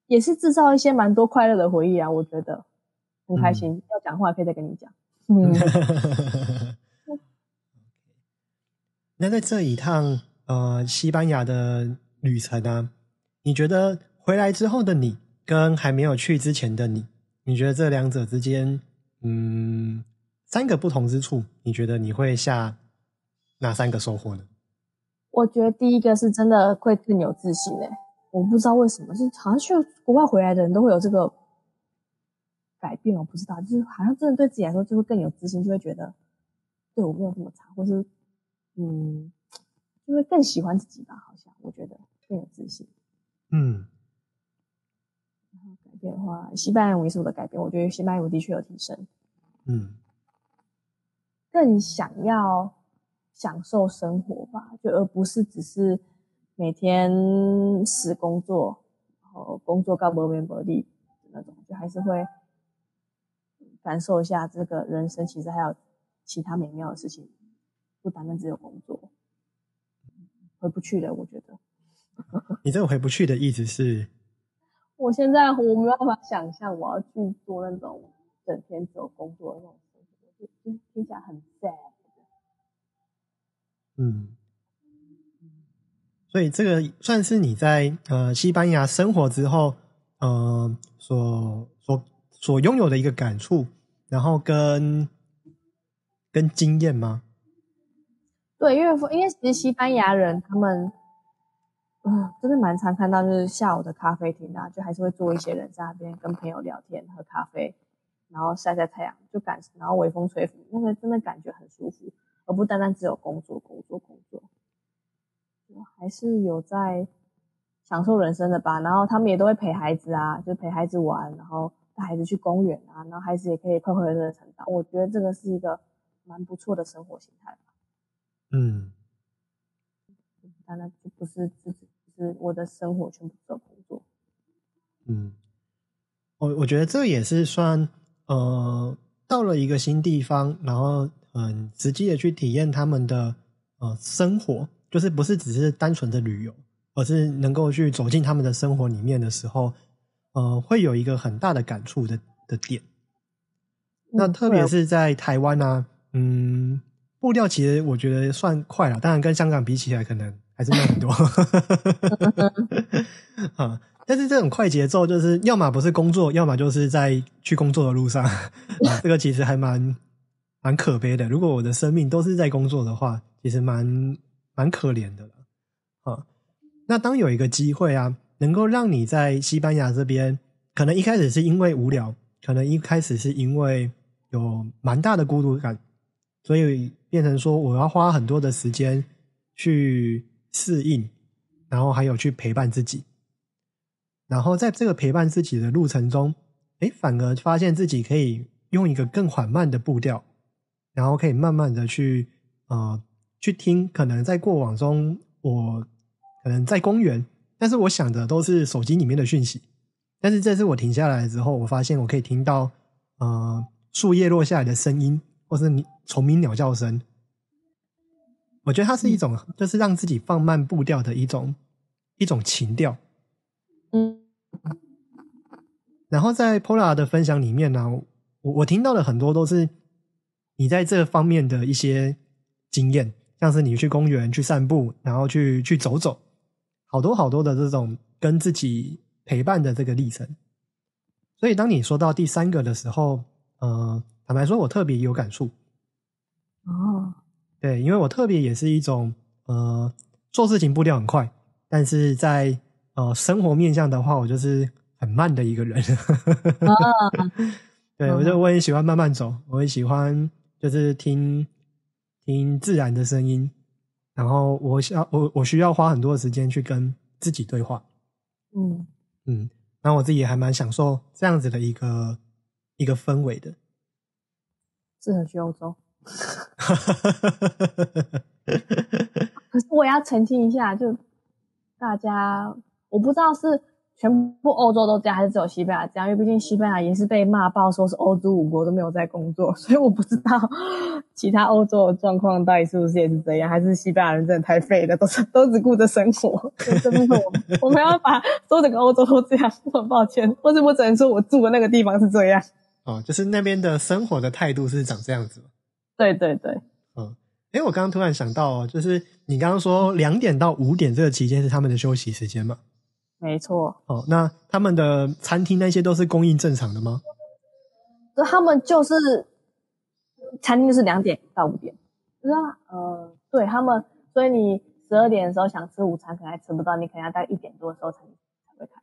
也是制造一些蛮多快乐的回忆啊，我觉得很开心。要讲话可以再跟你讲，*laughs* 嗯。那在这一趟呃西班牙的旅程啊，你觉得回来之后的你跟还没有去之前的你，你觉得这两者之间，嗯，三个不同之处，你觉得你会下哪三个收获呢？我觉得第一个是真的会更有自信诶、我不知道为什么，是好像去国外回来的人都会有这个改变，我不知道，就是好像真的对自己来说就会更有自信，就会觉得对我没有这么差，或是嗯，就会更喜欢自己吧，好像我觉得更有自信。嗯然后改变的话，西班牙文也是我的改变，我觉得西班牙文的确有提升，嗯更想要享受生活吧，就而不是只是每天死工作，然后工作到没面没力的那种，就还是会感受一下这个人生其实还有其他美妙的事情，不单单只有工作，回不去的，我觉得。*laughs* 你这个回不去的意思是，我现在我没有办法想象我要去做那种整天只有工作的那种生活，就就听起来很 sad。嗯，所以这个算是你在呃西班牙生活之后，呃所所所拥有的一个感触，然后跟跟经验吗？对，因为因为其实西班牙人他们，嗯，真的蛮常看到，就是下午的咖啡厅啊，就还是会坐一些人在那边跟朋友聊天、喝咖啡，然后晒晒太阳，就感，然后微风吹拂，那个真的感觉很舒服，而不单单只有工作、工作、工作。我还是有在享受人生的吧，然后他们也都会陪孩子啊，就陪孩子玩，然后带孩子去公园啊，然后孩子也可以快快乐乐成长。我觉得这个是一个蛮不错的生活形态吧。嗯，当然就不是自己，是我的生活全部都工作。嗯，我我觉得这也是算呃，到了一个新地方，然后很实际的去体验他们的呃生活，就是不是只是单纯的旅游，而是能够去走进他们的生活里面的时候，呃，会有一个很大的感触的的点。那嗯特别是在台湾呢、嗯，步调其实我觉得算快了，当然跟香港比起来，可能还是慢很多。*laughs* 啊，但是这种快节奏，就是要么不是工作，要么就是在去工作的路上。*laughs* 啊、这个其实还蛮蛮可悲的。如果我的生命都是在工作的话，其实蛮蛮可怜的了。啊，那当有一个机会啊，能够让你在西班牙这边，可能一开始是因为无聊，可能一开始是因为有蛮大的孤独感，所以变成说我要花很多的时间去适应，然后还有去陪伴自己。然后在这个陪伴自己的路程中，哎，反而发现自己可以用一个更缓慢的步调，然后可以慢慢的去呃去听，可能在过往中我可能在公园，但是我想的都是手机里面的讯息。但是这次我停下来之后，我发现我可以听到呃树叶落下来的声音，或是你虫鸣鸟叫声。我觉得它是一种，就是让自己放慢步调的一种一种情调。嗯，然后在 Pola 的分享里面呢、我我听到的很多都是你在这方面的一些经验，像是你去公园去散步，然后去去走走，好多好多的这种跟自己陪伴的这个历程。所以当你说到第三个的时候，呃，坦白说，我特别有感触。哦，对，因为我特别也是一种呃做事情步调很快，但是在呃生活面向的话，我就是很慢的一个人。*laughs* 对，我就我也喜欢慢慢走，我也喜欢就是听听自然的声音，然后我需要我我需要花很多的时间去跟自己对话。嗯，嗯，然后我自己也还蛮享受这样子的一个一个氛围的。适合去欧洲。*laughs* 可是我也要澄清一下，就大家我不知道是全部欧洲都这样，还是只有西班牙这样，因为毕竟西班牙也是被骂爆，说是欧洲五国都没有在工作，*laughs* 所以我不知道其他欧洲的状况到底是不是也是这样，还是西班牙人真的太废了，都是都只顾着生活。这部分我们要把说整个欧洲都这样，我很抱歉，或者我只能说我住的那个地方是这样。哦，就是那边的生活的态度是长这样子吗。对对对，嗯，哎，我刚刚突然想到哦，就是你刚刚说两点到五点这个期间是他们的休息时间嘛？没错。哦，那他们的餐厅那些都是供应正常的吗？就他们就是餐厅就是两点到五点，就是啊呃，对他们，所以你十二点的时候想吃午餐，可能还吃不到，你可能要大概一点多的时候才才会开。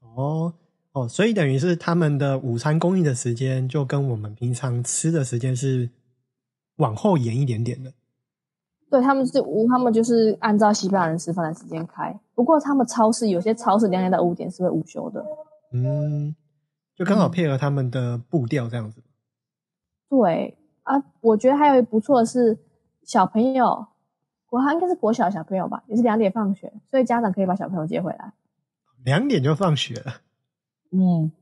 哦哦，所以等于是他们的午餐供应的时间就跟我们平常吃的时间是往后延一点点的。对他们是无，他们就是按照西班牙人吃饭的时间开。不过他们超市有些超市两点到五点是会午休的。嗯，就刚好配合他们的步调这样子。对啊，我觉得还有一不错的是小朋友，国他应该是国小小朋友吧，也是两点放学，所以家长可以把小朋友接回来。两点就放学了，嗯，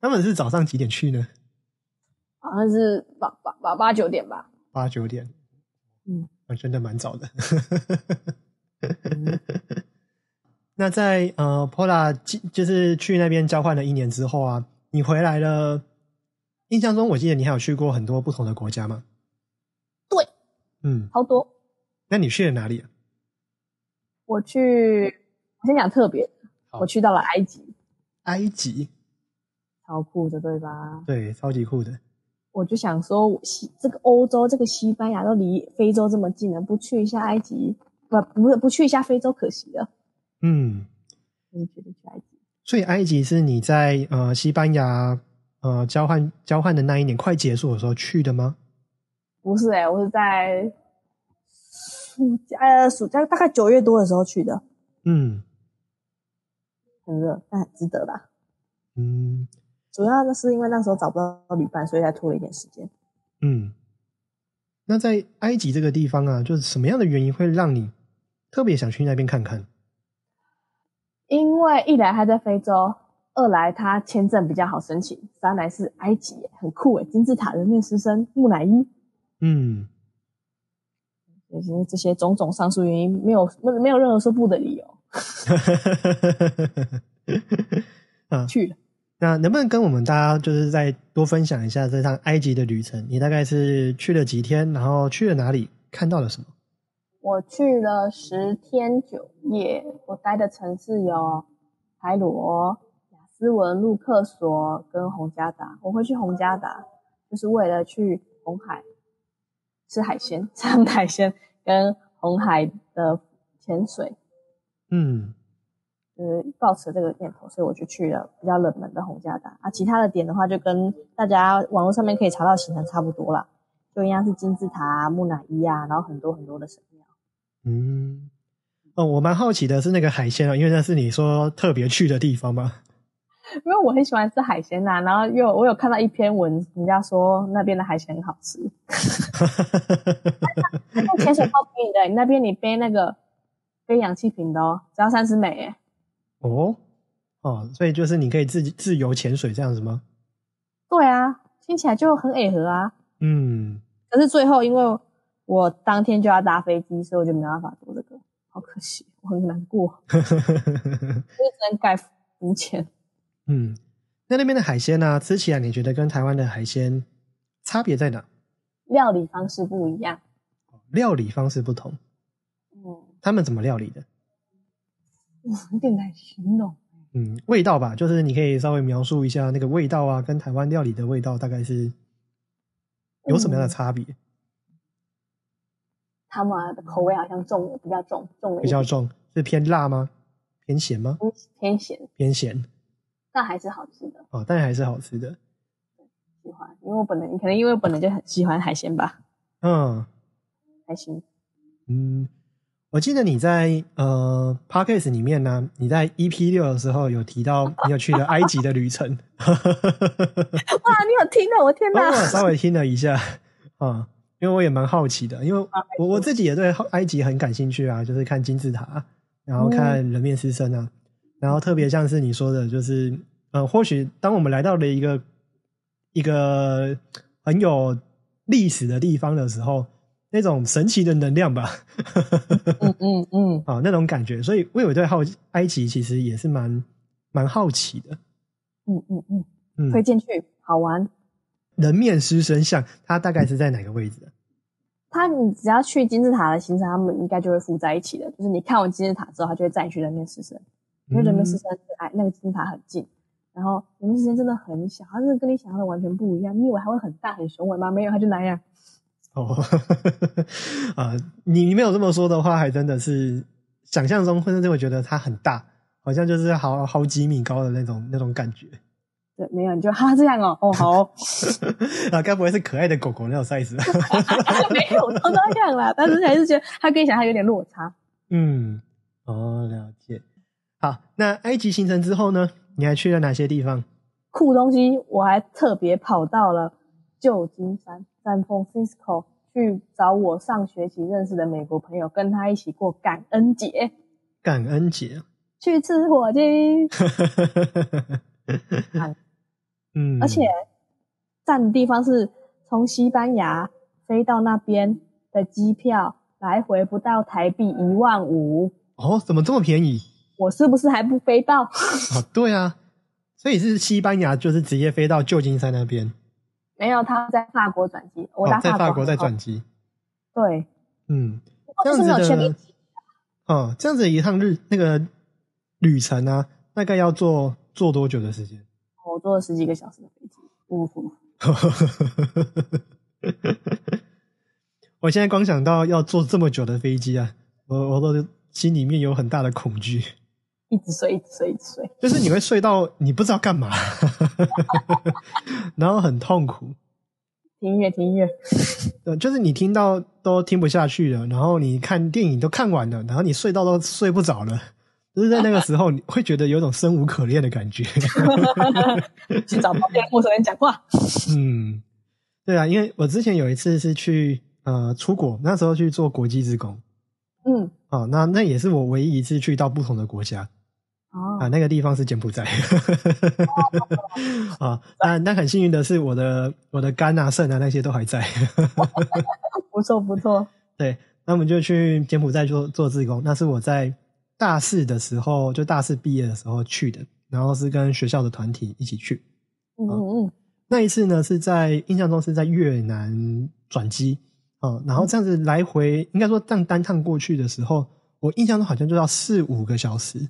他们是早上几点去呢？好像是八八八八九点吧。八九点。嗯，啊，真的蛮早的。*laughs* 那在呃，Pola 就是去那边交换了一年之后啊，你回来了。印象中，我记得你还有去过很多不同的国家吗？对，嗯，好多。那你去了哪里啊？我去，我先讲特别，好我去到了埃及，埃及，超酷的，对吧？对，超级酷的。我就想说，我西这个欧洲，这个西班牙都离非洲这么近了，不去一下埃及，不不不去一下非洲可惜了。嗯，我就决定去埃及。所以埃及是你在呃西班牙呃交换交换的那一年快结束的时候去的吗？不是哎、我是在暑假呃暑假大概九月多的时候去的，嗯很热，但很值得吧。嗯主要的是因为那时候找不到旅伴，所以才拖了一点时间。嗯。那在埃及这个地方啊，就是什么样的原因会让你特别想去那边看看？因为一来他在非洲，二来他签证比较好申请，三来是埃及，很酷诶，金字塔人面狮身木乃伊，嗯这些这些种种上述原因，没有没没有任何说不的理由，*laughs* 啊，去了。那能不能跟我们大家就是再多分享一下这趟埃及的旅程？你大概是去了几天，然后去了哪里，看到了什么？我去了十天九夜，我待的城市有海罗、雅斯文、路克索跟洪加达。我会去洪加达，就是为了去红海吃海鲜，*laughs* 吃海鲜跟红海的潜水，嗯就是抱持这个念头，所以我就去了比较冷门的洪加达啊。其他的点的话，就跟大家网络上面可以查到行程差不多啦，就一样是金字塔、啊、木乃伊啊，然后很多很多的神庙。嗯，哦，我蛮好奇的是那个海鲜啊，因为那是你说特别去的地方嘛。*laughs* 因为我很喜欢吃海鲜呐、然后又我有看到一篇文，人家说那边的海鲜很好吃，*laughs* 那潜水泡给你的，你那边你背那个背氧气瓶的哦，只要三十美耶。哦哦，所以就是你可以自己自由潜水这样子吗？对啊，听起来就很违和啊。嗯，可是最后因为我当天就要搭飞机，所以我就没办法做这个，好可惜，我很难过，*laughs* 我就只能改浮潜。嗯，那那边的海鲜呢、吃起来你觉得跟台湾的海鲜差别在哪？料理方式不一样，料理方式不同，嗯，他们怎么料理的？有点难形容。嗯，味道吧，就是你可以稍微描述一下那个味道啊，跟台湾料理的味道大概是有什么样的差别？他们的口味好像重了，比较重，重了，比较重，是偏辣吗？偏咸吗？嗯偏咸，偏咸但还是好吃的，哦，但还是好吃的。喜欢。因为我本人可能因为我本人就很喜欢海鲜吧，嗯还行。嗯，我记得你在呃 podcast 里面呢，你在 EP 六的时候有提到你有去了埃及的旅程，哇，你有听到？我天哪！我稍微听了一下啊、因为我也蛮好奇的，因为我我自己也对埃及很感兴趣啊，就是看金字塔，然后看人面狮身啊，然后特别像是你说的，就是呃，或许当我们来到了一个一个很有历史的地方的时候，那种神奇的能量吧，嗯嗯嗯，*laughs* 啊，那种感觉，所以我有对好埃及其实也是蛮蛮好奇的，嗯嗯嗯，嗯，推荐去，好玩。人面狮身像它大概是在哪个位置啊？他你只要去金字塔的行程，他们应该就会附在一起的。就是你看完金字塔之后，它就会载你去人面狮身，因为人面狮身离哎那个金字塔很近，然后人面狮身真的很小，它真的跟你想象的完全不一样。你以为它会很大很雄伟吗？没有，它就那样。哦，*laughs* 啊，你你没有这么说的话，还真的是想象中会就会觉得它很大，好像就是好好几米高的那种那种感觉对，没有，你就哈这样哦，哦好哦 *laughs* 啊，该不会是可爱的狗狗那种 size？*laughs* 没有，都那样啦。但是还是觉得它跟你想象有点落差。嗯，哦，了解。好，那埃及行程之后呢？你还去了哪些地方？酷东西，我还特别跑到了旧金山 San Francisco 去找我上学期认识的美国朋友，跟他一起过感恩节，感恩节。去吃火鸡，*laughs* 嗯，而且站的地方是从西班牙飞到那边的机票来回不到台币一万五，哦，怎么这么便宜？我是不是还不飞到？*laughs* 哦，对啊，所以是西班牙，就是直接飞到旧金山那边，没有，他在法国转机，我哦，在法国再航空转机。对，嗯，这样子的。哦，这样子一趟日那个旅程啊，大概要坐坐多久的时间？我坐了十几个小时的飞机，呜呼。*laughs* 我现在光想到要坐这么久的飞机啊，我我都心里面有很大的恐惧。一直睡，一直睡，一直睡。就是你会睡到你不知道干嘛，*laughs* 然后很痛苦。听音乐，听音乐。呃，就是你听到都听不下去了，然后你看电影都看完了，然后你睡到都睡不着了，就是在那个时候，你会觉得有种生无可恋的感觉。*laughs* 去找旁边陌生人讲话。嗯，对啊，因为我之前有一次是去呃出国，那时候去做国际职工，嗯，哦，那那也是我唯一一次去到不同的国家哦，啊，那个地方是柬埔寨。*laughs* 啊，但但很幸运的是，我的我的肝啊、肾啊那些都还在。*laughs* 不错不错。对，那我们就去柬埔寨做做志工，那是我在大四的时候，就大四毕业的时候去的，然后是跟学校的团体一起去。嗯嗯嗯，那一次呢，是在印象中是在越南转机哦，然后这样子来回，应该说这样单趟过去的时候，我印象中好像就要四五个小时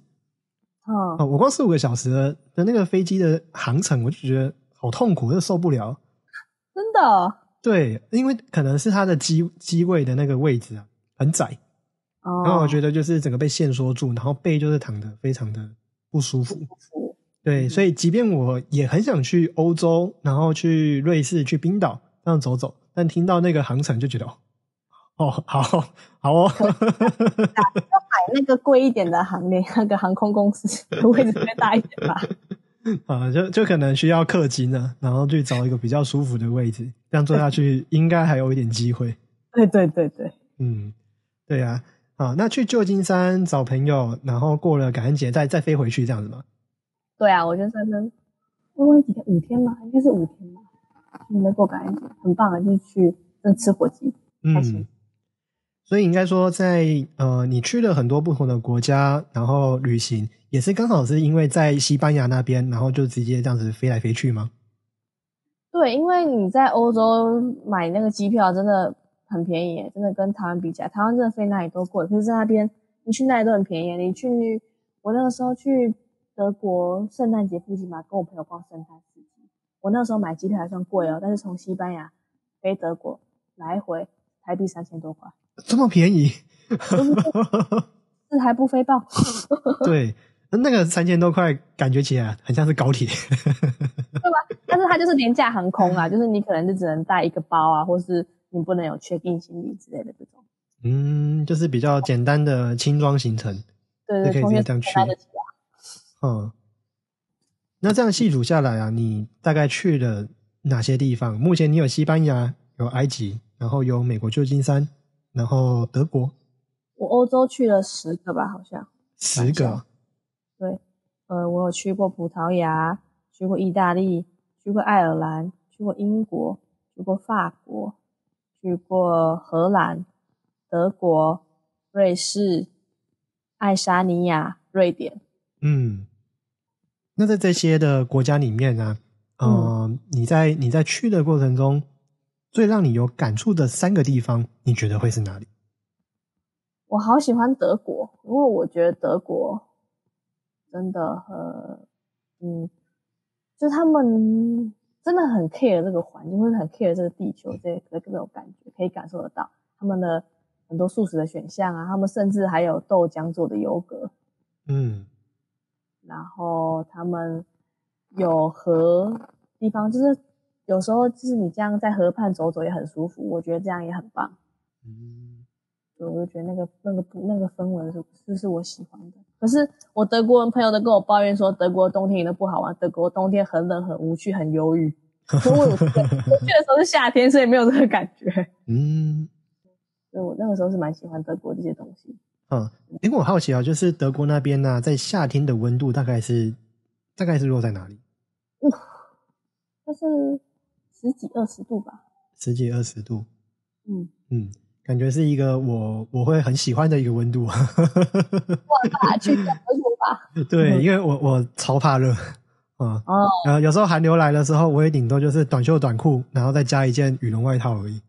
哦，哦，我光四五个小时的的那个飞机的航程，我就觉得好痛苦，就受不了。真的哦。对，因为可能是它的机机位的那个位置啊很窄，哦然后我觉得就是整个被限缩住，然后背就是躺的非常的不舒服。得对，所以即便我也很想去欧洲，然后去瑞士、去冰岛这样走走，但听到那个航程就觉得，哦，哦，好好哦，买那个贵一点的航那那个航空公司 *laughs* 位置会大一点吧。*laughs* 啊，就就可能需要氪金呢，然后去找一个比较舒服的位置，这样做下去应该还有一点机会。*laughs* 对对对对，嗯，对啊，啊，那去旧金山找朋友，然后过了感恩节再再飞回去这样子吗？对啊，我觉得真的，问问几天，五天吗？应该是五天吧。你没过感恩节，很棒啊！就是去真吃火鸡，开心嗯，所以应该说在，呃，你去了很多不同的国家，然后旅行，也是刚好是因为在西班牙那边，然后就直接这样子飞来飞去吗？对，因为你在欧洲买那个机票真的很便宜，真的跟台湾比起来，台湾真的飞哪里都贵，可是在那边你去哪里都很便宜。你去我那个时候去德国圣诞节附近嘛，跟我朋友逛圣诞市集，我那时候买机票还算贵哦，但是从西班牙飞德国来回台币三千多块，这么便宜？*laughs* 这还不飞豹。*laughs* 对，那个三千多块，感觉起来很像是高铁。*laughs* 对吧但是它就是廉价航空啊，就是你可能就只能带一个包啊，或是你不能有 check in 行李之类的这种。嗯，就是比较简单的轻装行程。对对，就可以直接这样去。嗯，那这样细数下来啊，你大概去了哪些地方？目前你有西班牙，有埃及，然后有美国旧金山，然后德国，我欧洲去了十个吧，好像。十个。对，呃，我有去过葡萄牙，去过意大利，去过爱尔兰，去过英国，去过法国，去过荷兰、德国、瑞士、爱沙尼亚、瑞典。嗯，那在这些的国家里面呢、呃，你在你在去的过程中，最让你有感触的三个地方，你觉得会是哪里？我好喜欢德国，因为我觉得德国真的很，嗯，就他们真的很 care 这个环境，或者很 care 这个地球这个这种感觉，可以感受得到他们的很多素食的选项啊，他们甚至还有豆浆做的优格，嗯然后他们有和地方，就是有时候就是你这样在河畔走走也很舒服，我觉得这样也很棒。嗯，对，我就觉得那个那个那个氛围是是是我喜欢的。可是我德国人朋友都跟我抱怨说，德国冬天一点都不好玩，德国冬天很冷、很无趣、很忧郁。因为我我去的时候是夏天，所以没有这个感觉。*laughs* 嗯所以我那个时候是蛮喜欢德国这些东西。嗯，因为我好奇啊，就是德国那边呢、在夏天的温度大概是大概是落在哪里？就是十几二十度吧。十几二十度。嗯，嗯，感觉是一个我我会很喜欢的一个温度。*laughs* 哇，去德国吧。对，因为我我超怕热啊，哦，呃，有时候寒流来的时候，我也顶多就是短袖短裤，然后再加一件羽绒外套而已，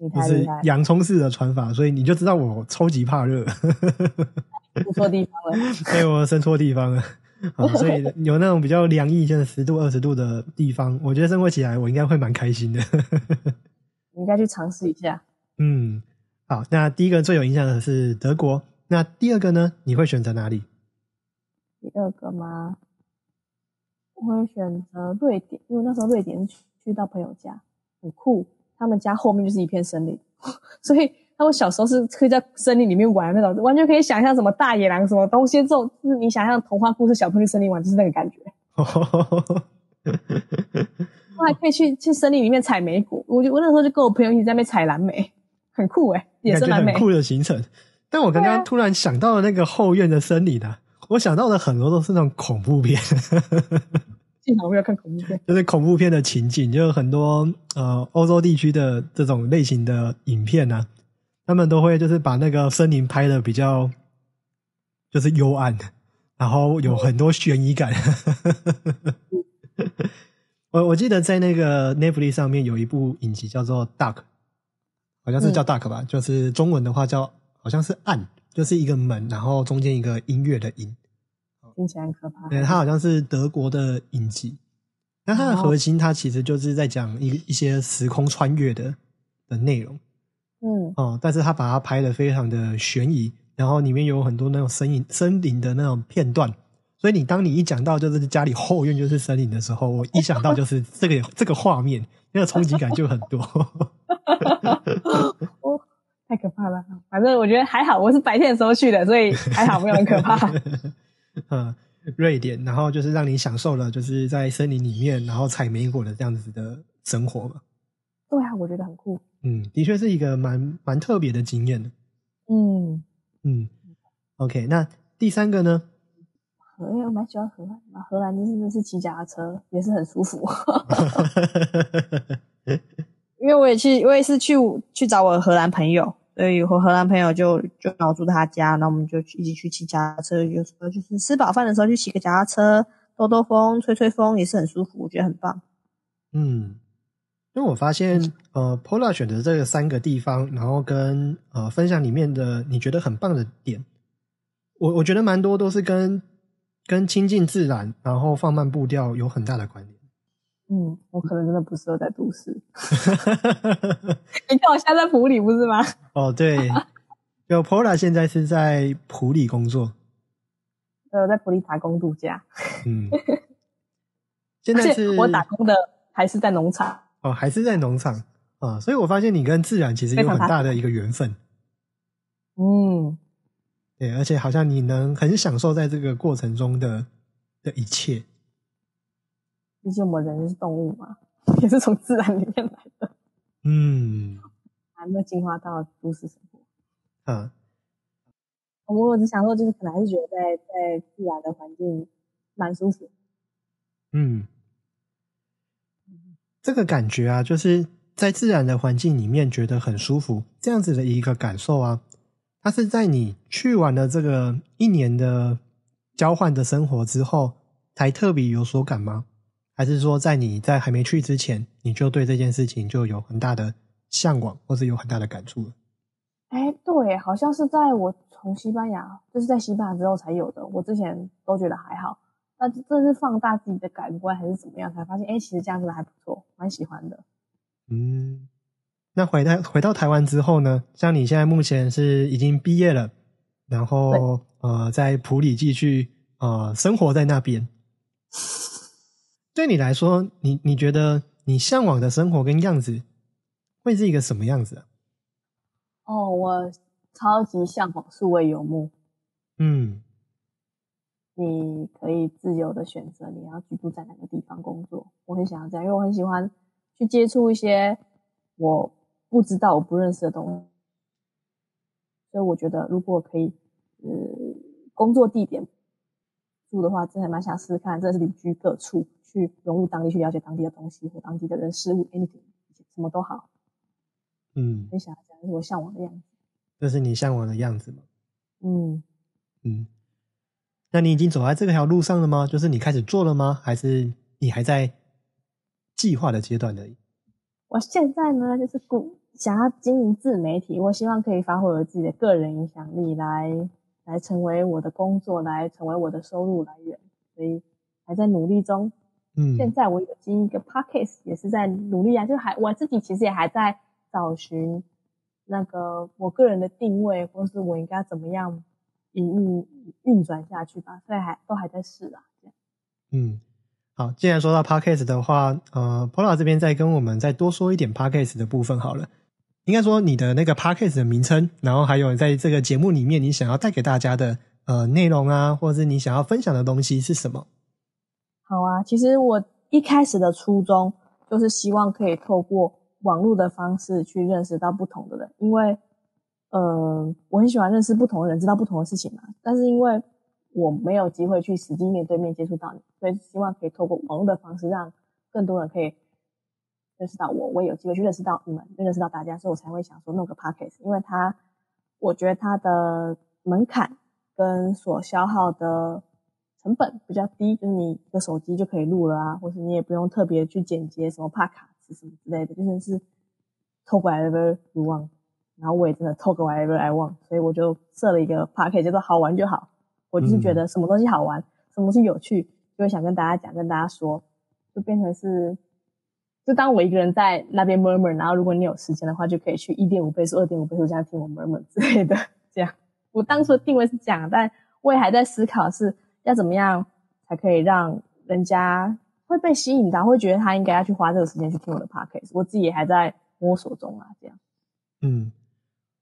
你就是洋葱式的穿法，所以你就知道我超级怕热，*laughs* 不错地方了。*laughs* 被我生错地方了。啊，*laughs* 所以有那种比较凉意，就是十度、二十度的地方，我觉得生活起来我应该会蛮开心的。*laughs* 你应该去尝试一下。嗯，好，那第一个最有印象的是德国，那第二个呢？你会选择哪里？第二个吗？我会选择瑞典，因为那时候瑞典去到朋友家，很酷。他们家后面就是一片森林，*laughs* 所以他们小时候是可以在森林里面玩那种，完全可以想象什么大野狼什么东西，这种就是你想象童话故事，小朋友去森林玩就是那个感觉。*laughs* 我还可以去去森林里面采莓果，我就我那时候就跟我朋友一起在那边采蓝莓，很酷哎、野感生蓝莓。很酷的行程。但我刚刚突然想到了那个后院的森林啊，我想到的很多都是那种恐怖片，*laughs* 幸好我没有看恐怖片。就是恐怖片的情景，就是很多呃欧洲地区的这种类型的影片啊，他们都会就是把那个森林拍的比较就是幽暗，然后有很多悬疑感。*laughs* 我我记得在那个 Netflix 上面有一部影集叫做《Dark》，好像是叫 Dark 吧，就是中文的话叫好像是暗，就是一个门，然后中间一个音乐的音。听起来很可怕。对，它好像是德国的影集，那它的核心它其实就是在讲一一些时空穿越的的内容嗯，哦，但是他把它拍的非常的悬疑，然后里面有很多那种森林森林的那种片段，所以你当你一讲到就是家里后院就是森林的时候，我一想到就是这个这个画面，那个冲击感就很多。哦，太可怕了。反正我觉得还好，我是白天的时候去的，所以还好没有很可怕。*laughs* 嗯，瑞典，然后就是让你享受了就是在森林里面，然后采莓果的这样子的生活嘛。对啊，我觉得很酷。嗯，的确是一个蛮蛮特别的经验的。嗯，嗯，OK，那第三个呢？荷兰我蛮喜欢荷兰的，荷兰真的是骑脚踏车也是很舒服。*laughs* 因为我也去，我也是去去找我的荷兰朋友，所以我荷兰朋友就就让我住他家，然后我们就一起去骑脚踏车，有时候就是吃饱饭的时候去骑个脚踏车，兜兜风，吹吹风，也是很舒服，我觉得很棒。嗯，因为我发现，呃，Pola 选择这个三个地方，然后跟呃分享里面的你觉得很棒的点，我我觉得蛮多都是跟跟亲近自然，然后放慢步调有很大的关联。嗯，我可能真的不适合在都市。*laughs* 你看我现在在普里不是吗？*laughs* 哦，对，就 Pola 现在是在普里工作，呃，我在普里打工度假，嗯，*laughs* 现在是我打工的还是在农场。哦，还是在农场啊，所以我发现你跟自然其实有很大的一个缘分，嗯，对，而且好像你能很享受在这个过程中的的一切。毕竟我们人是动物嘛，也是从自然里面来的，嗯还没有进化到都市生活。啊，我我只想说，就是可能还是觉得在在自然的环境蛮舒服。嗯，这个感觉啊，就是在自然的环境里面觉得很舒服，这样子的一个感受啊，它是在你去完了这个一年的交换的生活之后，才特别有所感吗？还是说在你在还没去之前，你就对这件事情就有很大的向往，或是有很大的感触了？哎，对，好像是在我从西班牙，就是在西班牙之后才有的。我之前都觉得还好，那这是放大自己的感官还是怎么样，才发现，哎，其实这样子还不错，蛮喜欢的。嗯，那回到回到台湾之后呢？像你现在目前是已经毕业了，然后呃，在普里继续呃生活在那边。*laughs* 对你来说，你你觉得你向往的生活跟样子会是一个什么样子啊？哦，我超级向往数位游牧，嗯你可以自由的选择你要居住在哪个地方工作。我很想要这样，因为我很喜欢去接触一些我不知道、我不认识的东西。所以我觉得，如果可以，呃，工作地点住的话，真的蛮想试试看，真的是旅居各处，去融入当地，去了解当地的东西或当地的人事物，anything，什么都好，嗯，很想要这样，是我向往的样子。这是你向往的样子吗？嗯，嗯，那你已经走在这条路上了吗？就是你开始做了吗？还是你还在计划的阶段而已？我现在呢，就是故想要经营自媒体，我希望可以发挥我自己的个人影响力来，来成为我的工作，来成为我的收入来源，所以还在努力中。嗯，现在我有经营一个 podcast，也是在努力啊，就还我自己其实也还在找寻那个我个人的定位，或是我应该怎么样营运运转下去吧，所以还都还在试啊。这样嗯，好，既然说到 podcast 的话，呃，Pola 这边再跟我们再多说一点 podcast 的部分好了。应该说你的那个 podcast 的名称，然后还有在这个节目里面你想要带给大家的呃内容啊，或者是你想要分享的东西是什么？好啊，其实我一开始的初衷就是希望可以透过网络的方式去认识到不同的人，因为呃，我很喜欢认识不同的人，知道不同的事情嘛。但是因为我没有机会去实际面对面接触到你，所以希望可以透过网络的方式，让更多人可以认识到我，我也有机会去认识到你们，认识到大家，所以我才会想说弄个 podcast，因为它我觉得它的门槛跟所消耗的成本比较低，就是你一个手机就可以录了啊，或是你也不用特别去剪接什么怕卡斯什么之类的，就真的是 talk whatever you want。然后我也真的 talk whatever I want，所以我就设了一个 p a r k 叫做好玩就好。我就是觉得什么东西好玩，什么东西有趣，就会想跟大家讲，跟大家说，就变成是，就当我一个人在那边 murmur，然后如果你有时间的话，就可以去一点五倍速、二点五倍速这样听我 murmur 之类的。这样，我当初的定位是这样，但我也还在思考是要怎么样才可以让人家会被吸引到，会觉得他应该要去花这个时间去听我的 podcast。我自己也还在摸索中啊，这样。嗯，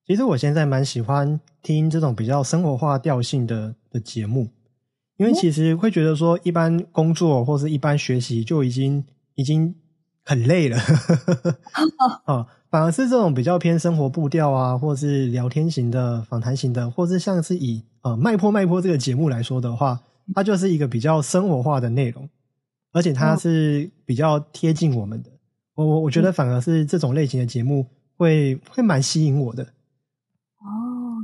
其实我现在蛮喜欢听这种比较生活化调性的的节目，因为其实会觉得说，一般工作或是一般学习就已经已经很累了，啊，*laughs* 反而是这种比较偏生活步调啊，或是聊天型的、访谈型的，或是像是以呃脉坡脉坡这个节目来说的话，它就是一个比较生活化的内容，而且它是比较贴近我们的。我我我觉得反而是这种类型的节目会会蛮吸引我的。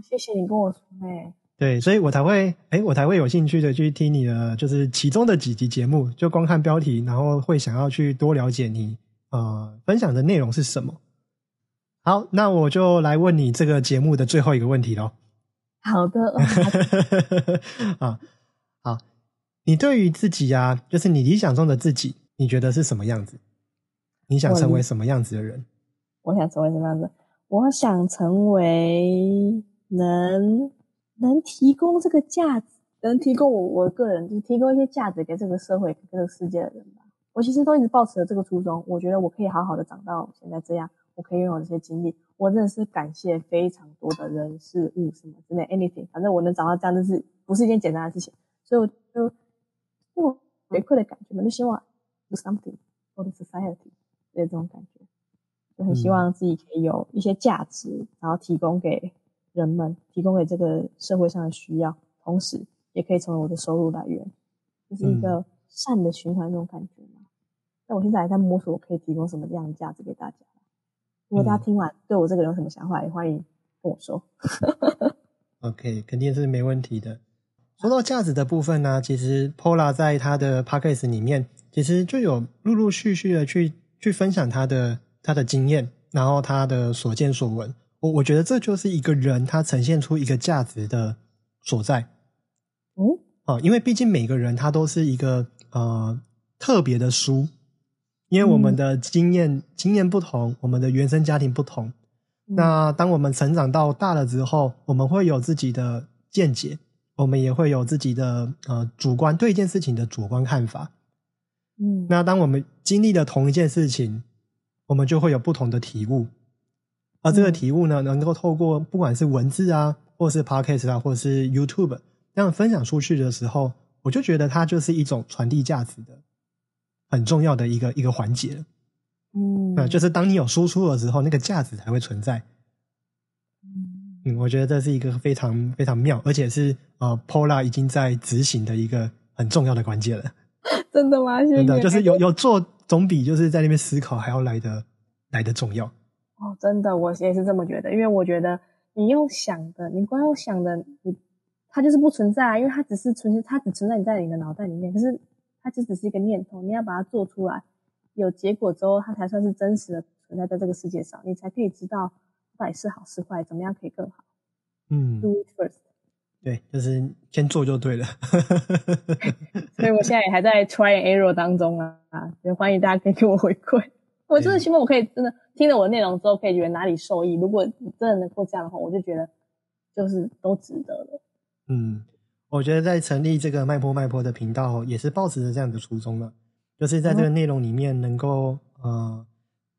哦，谢谢你跟我说诶。对，所以我才会，哎，我才会有兴趣的去听你的，就是其中的几集节目，就光看标题，然后会想要去多了解你呃分享的内容是什么。好，那我就来问你这个节目的最后一个问题喽。好的。*laughs* 啊，好，你对于自己啊，就是你理想中的自己，你觉得是什么样子？你想成为什么样子的人？我想成为什么样子？我想成为能。能提供这个价值，能提供我我个人就是提供一些价值给这个社会、给这个世界的人吧。我其实都一直保持着这个初衷。我觉得我可以好好的长到现在这样，我可以拥有这些经历。我真的是感谢非常多的人事物什么之类，anything，反正我能长到这样，就是不是一件简单的事情。所以我就我回馈的感觉嘛，就希望 do something for the society 的这种感觉，就很希望自己可以有一些价值，然后提供给。人们提供给这个社会上的需要，同时也可以成为我的收入来源，就是一个善的循环那种感觉嘛。但我现在还在摸索，我可以提供什么样的价值给大家。如果大家听完对我这个人有什么想法，也欢迎跟我说。*laughs* OK，肯定是没问题的。说到价值的部分呢，其实 Pola 在他的 Podcast 里面，其实就有陆陆续续的去去分享他的他的经验，然后他的所见所闻。我我觉得这就是一个人他呈现出一个价值的所在，哦，啊，因为毕竟每个人他都是一个呃特别的书，因为我们的经验经验不同，我们的原生家庭不同，那当我们成长到大了之后，我们会有自己的见解，我们也会有自己的呃主观对一件事情的主观看法，嗯，那当我们经历了同一件事情，我们就会有不同的体悟。而这个题目呢，能够透过不管是文字啊，或是 podcast 啊，或者是 YouTube 这样分享出去的时候，我就觉得它就是一种传递价值的很重要的一个一个环节。嗯，啊，就是当你有输出的时候，那个价值才会存在。嗯，我觉得这是一个非常非常妙，而且是呃，Pola 已经在执行的一个很重要的关键了。真的吗？真的，就是有有做，总比就是在那边思考还要来的来的重要。哦，真的，我也是这么觉得。因为我觉得你用想的，你光用想的，你它就是不存在啊。因为它只是存，它只存在你在你的脑袋里面。可是它就只是一个念头，你要把它做出来，有结果之后，它才算是真实的存在在这个世界上。你才可以知道到底是好是坏，怎么样可以更好。嗯，Do it first。对，就是先做就对了。*laughs* 所以我现在也还在 try and error 当中啊，也欢迎大家可以给我回馈。我真的希望我可以真的听了我的内容之后，可以觉得哪里受益。如果你真的能够这样的话，我就觉得就是都值得了。嗯，我觉得在成立这个脉波脉波的频道，也是抱持着这样的初衷了，就是在这个内容里面能够呃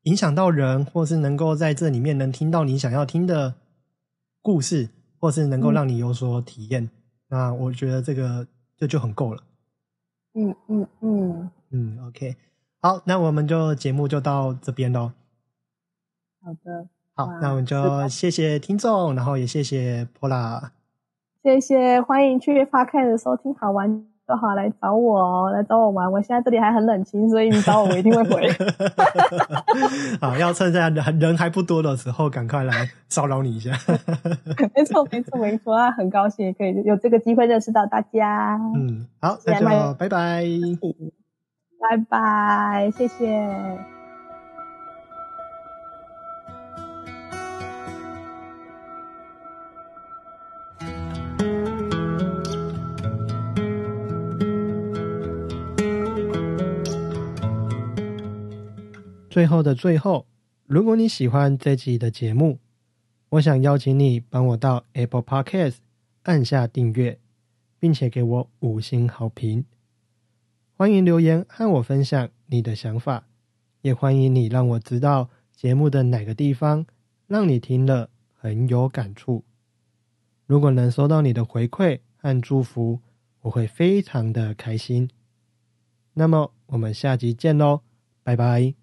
影响到人，或是能够在这里面能听到你想要听的故事，或是能够让你有所体验。那我觉得这个这就很够了。嗯嗯嗯，嗯，OK，好，那我们就节目就到这边喽。好的，好，那我们就谢谢听众，然后也谢谢 Pola。谢谢，欢迎去 o d 的收听，好玩就好来找我哦，来找我玩。我现在这里还很冷清，所以你找我，我一定会回。*laughs* 好，要趁在人人还不多的时候，赶快来骚扰你一下。*laughs* 没错，没错，没错啊！很高兴可以有这个机会认识到大家。嗯，好，那就谢谢麦拜拜。拜拜，谢谢。最后的最后，如果你喜欢这集的节目，我想邀请你帮我到 Apple Podcast 按下订阅，并且给我五星好评。欢迎留言和我分享你的想法，也欢迎你让我知道节目的哪个地方让你听了很有感触。如果能收到你的回馈和祝福，我会非常的开心。那么我们下集见喽，拜拜。